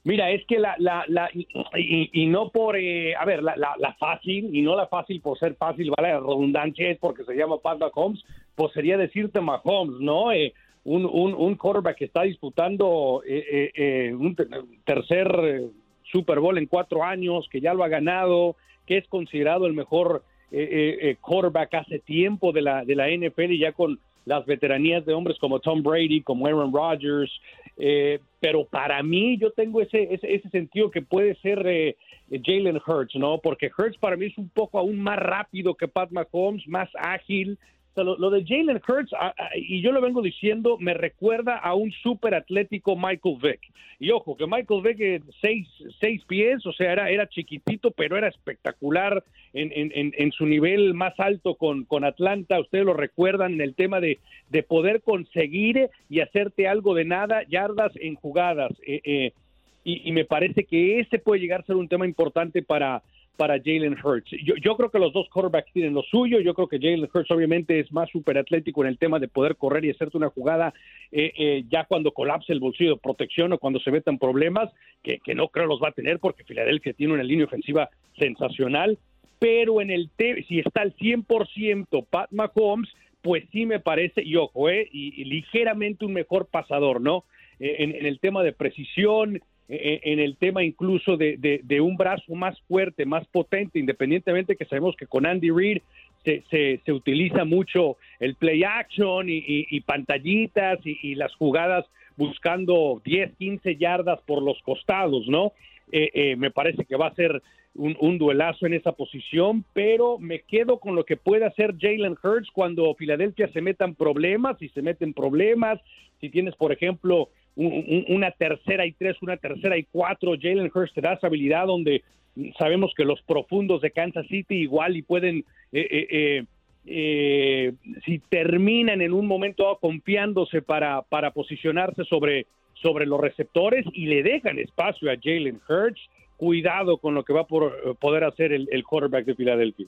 Speaker 18: Mira, es que la, y, no por, eh, a ver, la, la, la fácil, y no la fácil por ser fácil, vale, la redundancia es porque se llama Pat Mahomes, pues sería decirte Mahomes, ¿no? Eh, un, un, un quarterback que está disputando eh, eh, eh, un te- tercer eh, Super Bowl en cuatro años, que ya lo ha ganado, que es considerado el mejor eh, quarterback hace tiempo de la, de la NFL y ya con las veteranías de hombres como Tom Brady, como Aaron Rodgers, eh, pero para mí yo tengo ese, ese, ese sentido que puede ser eh, Jalen Hurts, ¿no? Porque Hurts para mí es un poco aún más rápido que Pat Mahomes, más ágil. Lo, de Jalen Hurts, a- a- y yo lo vengo diciendo, me recuerda a un súper atlético Michael Vick. Y ojo, que Michael Vick, seis, seis pies, o sea, era, era chiquitito, pero era espectacular en- en su nivel más alto con, con Atlanta. Ustedes lo recuerdan en el tema de, de poder conseguir y hacerte algo de nada, yardas en jugadas. Eh, eh, y, y me parece que ese puede llegar a ser un tema importante para, para Jalen Hurts. Yo, yo creo que los dos quarterbacks tienen lo suyo. Yo creo que Jalen Hurts obviamente es más super atlético en el tema de poder correr y hacerte una jugada eh, eh, ya cuando colapse el bolsillo de protección o cuando se metan problemas, que, no creo los va a tener porque Filadelfia tiene una línea ofensiva sensacional. Pero en el si está al 100% Pat Mahomes, pues sí me parece, y ojo, eh, y, ligeramente un mejor pasador, ¿no? Eh, en, el tema de precisión, en el tema incluso de, de- un brazo más fuerte, más potente, independientemente que sabemos que con Andy Reid se, se- utiliza mucho el play action y, pantallitas y, las jugadas buscando 10, 15 yardas por los costados, ¿no? Eh, eh, me parece que va a ser un, un duelazo en esa posición, pero me quedo con lo que puede hacer Jalen Hurts cuando Filadelfia se metan problemas, si se meten problemas, si tienes, por ejemplo, una tercera y tres, una tercera y cuatro, Jalen Hurts te da esa habilidad donde sabemos que los profundos de Kansas City igual y pueden, eh, eh, eh, si terminan en un momento dado confiándose para, para posicionarse sobre, sobre los receptores y le dejan espacio a Jalen Hurts, cuidado con lo que va a poder hacer el quarterback de Filadelfia.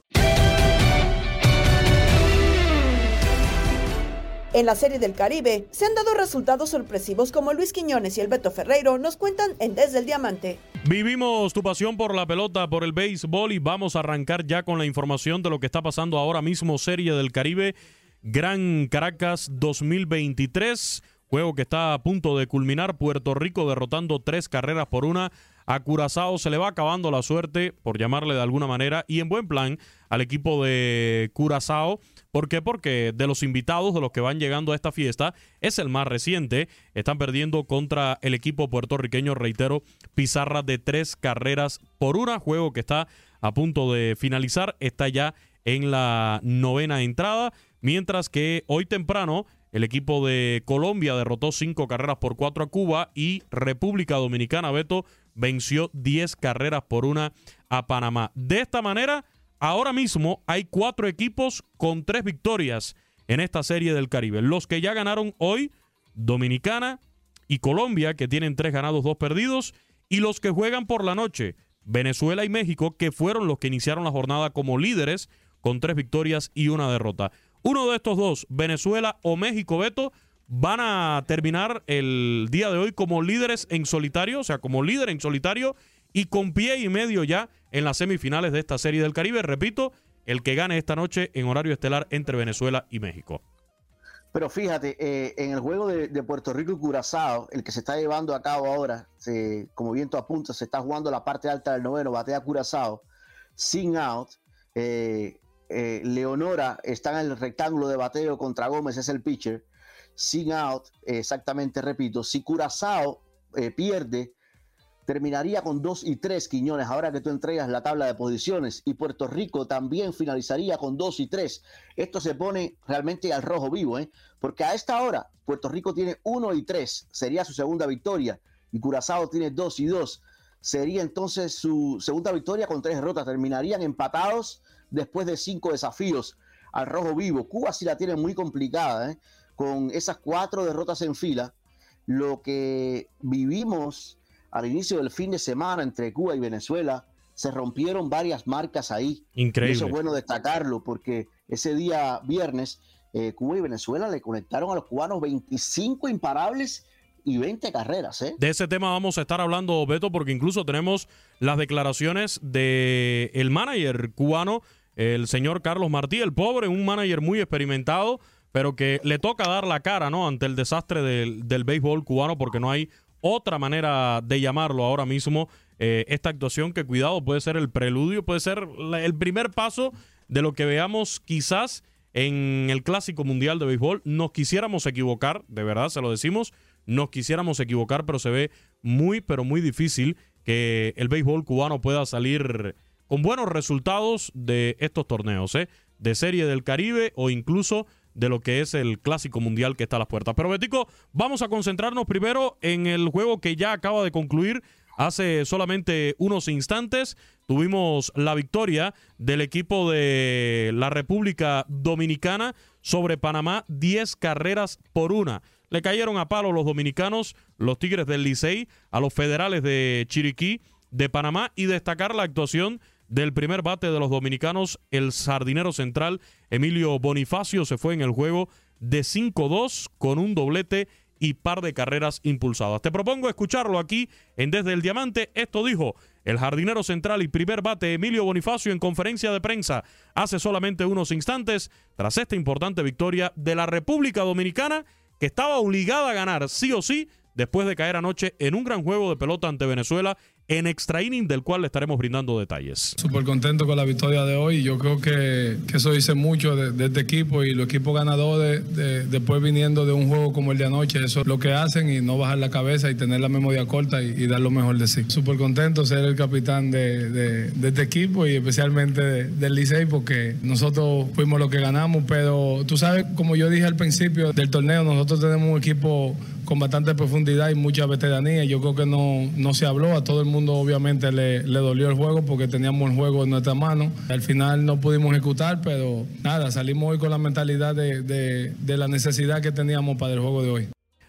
Speaker 2: En la Serie del Caribe se han dado resultados sorpresivos como Luis Quiñones y el Beto Ferreiro nos cuentan en Desde el Diamante.
Speaker 19: Vivimos tu pasión por la pelota, por el béisbol y vamos a arrancar ya con la información de lo que está pasando ahora mismo Serie del Caribe Gran Caracas 2023. Juego que está a punto de culminar. Puerto Rico derrotando tres carreras por una. A Curazao se le va acabando la suerte, por llamarle de alguna manera, y en buen plan al equipo de Curazao. ¿Por qué? Porque de los invitados, de los que van llegando a esta fiesta, es el más reciente. Están perdiendo contra el equipo puertorriqueño, reitero, pizarra de tres carreras por una. Juego que está a punto de finalizar. Está ya en la novena entrada. Mientras que hoy temprano el equipo de Colombia derrotó cinco carreras por cuatro a Cuba y República Dominicana, Beto, venció 10 carreras por una a Panamá. De esta manera, ahora mismo hay cuatro equipos con tres victorias en esta serie del Caribe. Los que ya ganaron hoy, Dominicana y Colombia, que tienen tres ganados, dos perdidos, y los que juegan por la noche, Venezuela y México, que fueron los que iniciaron la jornada como líderes con tres victorias y una derrota. Uno de estos dos, Venezuela o México, Beto, van a terminar el día de hoy como líderes en solitario, o sea, como líder en solitario y con pie y medio ya en las semifinales de esta serie del Caribe. Repito, el que gane esta noche en horario estelar entre Venezuela y México.
Speaker 20: Pero fíjate, eh, en el juego de, Puerto Rico y Curazao, el que se está llevando a cabo ahora, se- como viento apunta, se está jugando la parte alta del noveno, batea Curazao, sin out. eh, eh, Leonora está en el rectángulo de bateo contra Gómez, es el pitcher. Sin out, exactamente, repito, si Curazao pierde, terminaría con 2 y 3 Quiñones, ahora que tú entregas la tabla de posiciones, y Puerto Rico también finalizaría con 2 y 3. Esto se pone realmente al rojo vivo, ¿eh? porque a esta hora Puerto Rico tiene 1 y 3, sería su segunda victoria, y Curazao tiene 2 y 2, sería entonces su segunda victoria con tres derrotas, terminarían empatados después de cinco desafíos al rojo vivo. Cuba sí la tiene muy complicada, ¿eh? con esas cuatro derrotas en fila, lo que vivimos al inicio del fin de semana entre Cuba y Venezuela, se rompieron varias marcas ahí.
Speaker 19: Increíble.
Speaker 20: Y eso es bueno destacarlo, porque ese día viernes eh, Cuba y Venezuela le conectaron a los cubanos 25 imparables y 20 carreras. ¿eh?
Speaker 19: De ese tema vamos a estar hablando, Beto, porque incluso tenemos las declaraciones de el manager cubano, el señor Carlos Martí, el pobre, un manager muy experimentado, pero que le toca dar la cara, ¿no? Ante el desastre del, del béisbol cubano, porque no hay otra manera de llamarlo ahora mismo. eh, esta actuación que, cuidado, puede ser el preludio, puede ser el primer paso de lo que veamos quizás en el Clásico Mundial de Béisbol. Nos quisiéramos equivocar, de verdad, se lo decimos, nos quisiéramos equivocar, pero se ve muy, pero muy difícil que el béisbol cubano pueda salir con buenos resultados de estos torneos, ¿eh? de Serie del Caribe o incluso de lo que es el Clásico Mundial que está a las puertas. Pero Betico, vamos a concentrarnos primero en el juego que ya acaba de concluir hace solamente unos instantes. Tuvimos la victoria del equipo de la República Dominicana sobre Panamá, 10 carreras por una. Le cayeron a palo los dominicanos, los Tigres del Licey, a los federales de Chiriquí, de Panamá y destacar la actuación del primer bate de los dominicanos, el sardinero central Emilio Bonifacio se fue en el juego de 5-2 con un doblete y par de carreras impulsadas. Te propongo escucharlo aquí en Desde el Diamante. Esto dijo el jardinero central y primer bate Emilio Bonifacio en conferencia de prensa hace solamente unos instantes tras esta importante victoria de la República Dominicana que estaba obligada a ganar sí o sí después de caer anoche en un gran juego de pelota ante Venezuela en extra inning, del cual le estaremos brindando detalles.
Speaker 21: Súper contento con la victoria de hoy. Yo creo que, que eso dice mucho de, este equipo y los equipos ganadores, de, después viniendo de un juego como el de anoche, eso es lo que hacen y no bajar la cabeza y tener la memoria corta y, dar lo mejor de sí. Súper contento ser el capitán de, este equipo y especialmente de- del Licey porque nosotros fuimos los que ganamos, pero tú sabes, como yo dije al principio del torneo, nosotros tenemos un equipo con bastante profundidad y mucha veteranía. Yo creo que no, no se habló. A todo el mundo obviamente le, le dolió el juego porque teníamos el juego en nuestra mano. Al final no pudimos ejecutar, pero nada, salimos hoy con la mentalidad de, de- de la necesidad que teníamos para el juego de hoy.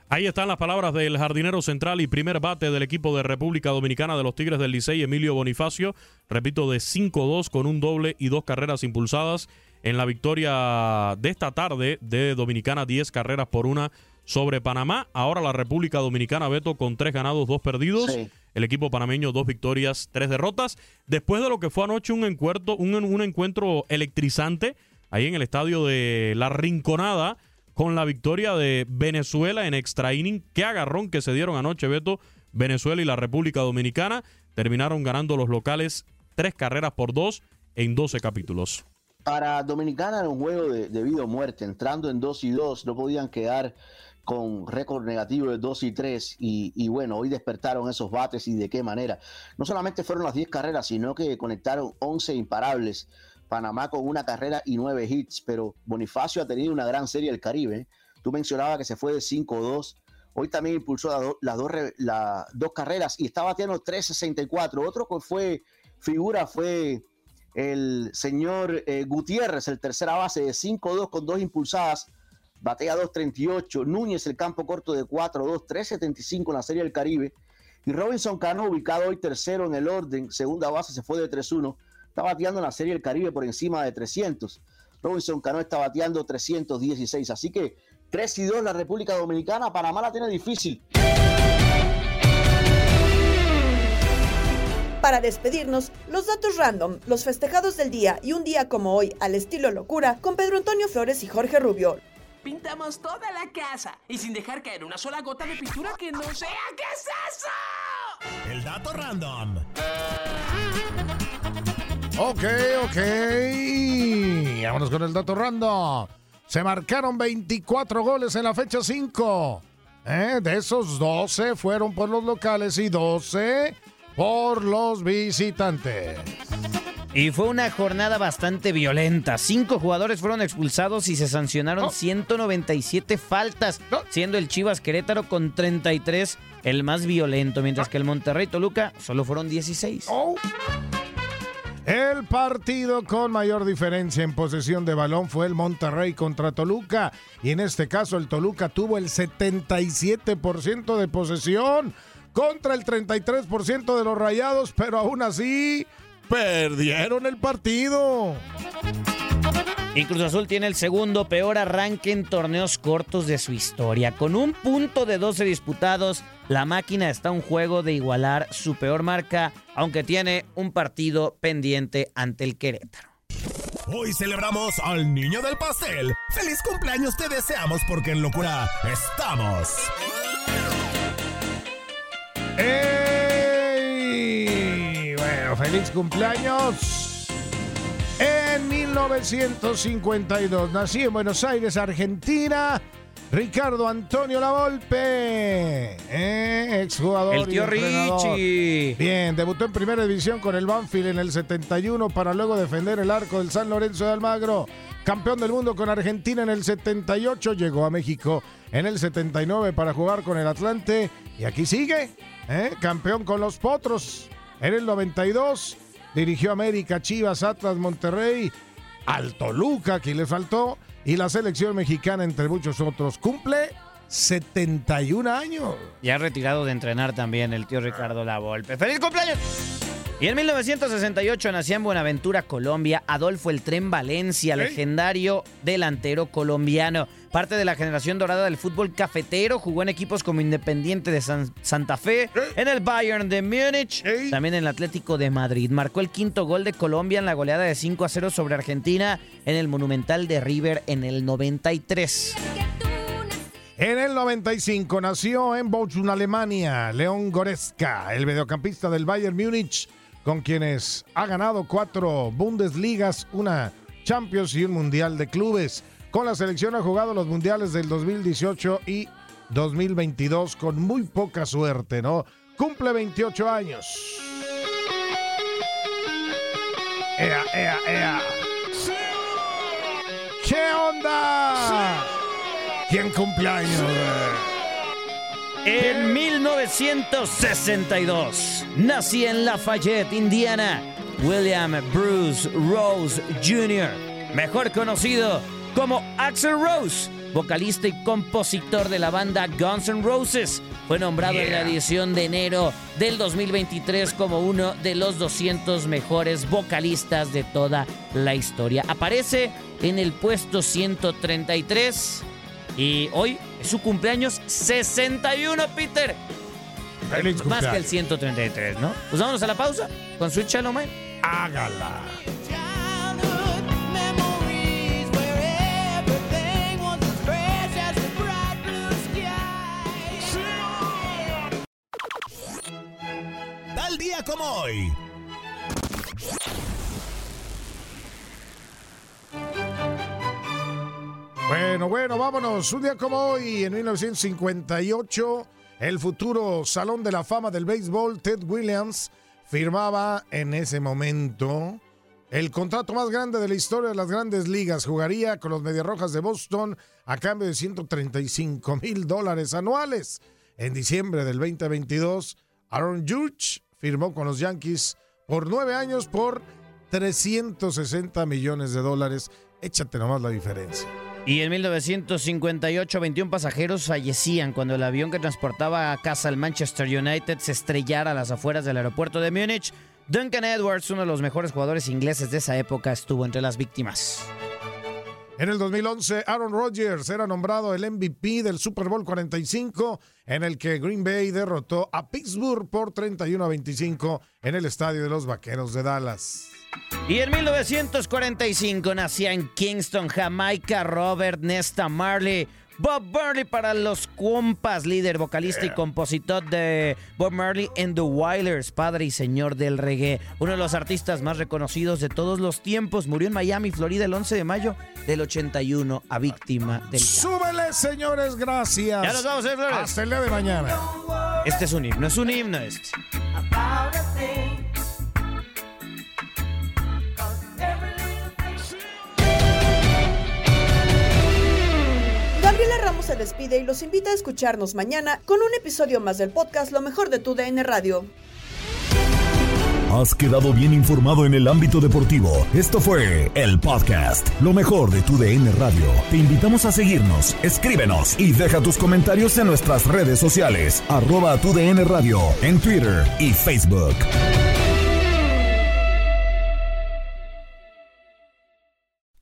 Speaker 19: Ahí están las palabras del jardinero central y primer bate del equipo de República Dominicana de los Tigres del Licey, Emilio Bonifacio. Repito, de 5-2 con un doble y dos carreras impulsadas en la victoria de esta tarde de Dominicana, 10 carreras por una sobre Panamá. Ahora la República Dominicana, Beto, con tres ganados, dos perdidos.
Speaker 20: Sí.
Speaker 19: El equipo panameño, dos victorias, tres derrotas. Después de lo que fue anoche un encuentro, un, un encuentro electrizante ahí en el estadio de La Rinconada con la victoria de Venezuela en extra inning. Qué agarrón que se dieron anoche, Beto. Venezuela y la República Dominicana terminaron ganando los locales tres carreras por dos en 12 capítulos.
Speaker 20: Para Dominicana era un juego de, de vida o muerte, entrando en 2 y 2, no podían quedar con récord negativo de 2 y 3 y, bueno, hoy despertaron esos bates y de qué manera. No solamente fueron las 10 carreras, sino que conectaron 11 imparables. Panamá con una carrera y 9 hits, pero Bonifacio ha tenido una gran serie del Caribe. Tú mencionabas que se fue de 5-2. Hoy también impulsó las, do- las dos, las dos carreras y está bateando 3.64. Otro que fue figura fue el señor eh, Gutiérrez, el tercera base de 5-2 con dos impulsadas, batea 2.38. Núñez, el campo corto de 4-2, 3.75 en la Serie del Caribe. Y Robinson Cano, ubicado hoy tercero en el orden, segunda base, se fue de 3-1. Está bateando en la Serie del Caribe por encima de 300. Robinson Cano está bateando 316. Así que 3 y 2 la República Dominicana. Panamá la tiene difícil.
Speaker 2: Para despedirnos, los datos random, los festejados del día y un día como hoy al estilo locura con Pedro Antonio Flores y Jorge Rubio.
Speaker 22: Pintamos toda la casa y sin dejar caer una sola gota de pintura que no sea. ¿Qué es eso?
Speaker 1: El dato random.
Speaker 23: Ok, ok. Vámonos con el dato random. Se marcaron 24 goles en la fecha 5. ¿Eh? De esos 12 fueron por los locales y 12 por los visitantes.
Speaker 16: Y fue una jornada bastante violenta. Cinco jugadores fueron expulsados y se sancionaron 197 faltas, siendo el Chivas Querétaro con 33 el más violento, mientras que el Monterrey Toluca solo fueron 16.
Speaker 23: El partido con mayor diferencia en posesión de balón fue el Monterrey contra Toluca. Y en este caso el Toluca tuvo el 77% de posesión contra el 33% de los rayados, pero aún así perdieron el partido.
Speaker 16: Y Cruz Azul tiene el segundo peor arranque en torneos cortos de su historia. Con un punto de 12 disputados, la máquina está a un juego de igualar su peor marca, aunque tiene un partido pendiente ante el Querétaro.
Speaker 1: Hoy celebramos al niño del pastel. ¡Feliz cumpleaños te deseamos porque en locura estamos!
Speaker 23: ¡Ey! Feliz cumpleaños. En 1952 nací en Buenos Aires, Argentina. Ricardo Antonio Lavolpe, eh, exjugador.
Speaker 16: El tío
Speaker 23: y.
Speaker 16: Richie.
Speaker 23: Bien, debutó en primera división con el Banfield en el 71 para luego defender el arco del San Lorenzo de Almagro. Campeón del mundo con Argentina en el 78, llegó a México en el 79 para jugar con el Atlante y aquí sigue, ¿eh? campeón con los Potros en el 92, dirigió América, Chivas, Atlas, Monterrey, al Toluca, aquí le faltó, y la selección mexicana entre muchos otros. Cumple 71 años.
Speaker 16: Ya retirado de entrenar también el tío Ricardo Lavolpe. ¡Feliz cumpleaños! Y en 1968 nació en Buenaventura, Colombia, Adolfo El Tren Valencia, legendario delantero colombiano. Parte de la generación dorada del fútbol cafetero, jugó en equipos como Independiente de San- Santa Fe, en el Bayern de Múnich, también en el Atlético de Madrid. Marcó el quinto gol de Colombia en la goleada de 5 a 0 sobre Argentina en el Monumental de River en el 93.
Speaker 23: En el 95 nació en Bochum, Alemania, León Goretzka, el mediocampista del Bayern Múnich, con quienes ha ganado cuatro Bundesligas, una Champions y un Mundial de Clubes. Con la selección ha jugado los mundiales del 2018 y 2022 con muy poca suerte, ¿no? Cumple 28 años. ¡Ea, ea, ea! ¿Qué onda? ¿Quién cumpleaños?
Speaker 16: En 1962 nací en Lafayette, Indiana, William Bruce Rose Jr., mejor conocido como Axel Rose, vocalista y compositor de la banda Guns N' Roses. Fue nombrado en la edición de enero del 2023 como uno de los 200 mejores vocalistas de toda la historia. Aparece en el puesto 133 y hoy es su cumpleaños 61, Peter.
Speaker 23: Feliz
Speaker 16: Más que el
Speaker 23: cumpleaños.
Speaker 16: 133, ¿no? Pues vámonos a la pausa con Shallow Man.
Speaker 23: Hágala.
Speaker 1: Día como hoy.
Speaker 23: Bueno, bueno, vámonos. Un día como hoy, en 1958, el futuro Salón de la Fama del Béisbol, Ted Williams, firmaba en ese momento el contrato más grande de la historia de las grandes ligas. Jugaría con los Mediarrojas de Boston a cambio de 135 mil dólares anuales. En diciembre del 2022, Aaron Judge firmó con los Yankees por nueve años por 360 millones de dólares. Échate nomás la diferencia.
Speaker 16: Y en 1958, 21 pasajeros fallecían cuando el avión que transportaba a casa al Manchester United se estrellara a las afueras del aeropuerto de Múnich. Duncan Edwards, uno de los mejores jugadores ingleses de esa época, estuvo entre las víctimas.
Speaker 23: En el 2011, Aaron Rodgers era nombrado el MVP del Super Bowl 45, en el que Green Bay derrotó a Pittsburgh por 31 a 25 en el estadio de los Vaqueros de Dallas.
Speaker 16: Y en 1945 nacía en Kingston, Jamaica, Robert Nesta Marley. Bob Marley para los compas, líder, vocalista y compositor de Bob Marley and the Wailers, padre y señor del reggae. Uno de los artistas más reconocidos de todos los tiempos. Murió en Miami, Florida, el 11 de mayo del 81 a víctima del...
Speaker 23: Súbele, señores, gracias.
Speaker 16: Ya nos vamos, ¿eh, Flores?
Speaker 23: Hasta el día de mañana.
Speaker 16: Este es un himno, es un himno este.
Speaker 2: Gabriela Ramos se despide y los invita a escucharnos mañana con un episodio más del podcast Lo mejor de tu DN Radio.
Speaker 1: Has quedado bien informado en el ámbito deportivo. Esto fue el podcast, lo mejor de tu DN Radio. Te invitamos a seguirnos, escríbenos y deja tus comentarios en nuestras redes sociales, arroba tu DN Radio, en Twitter y Facebook.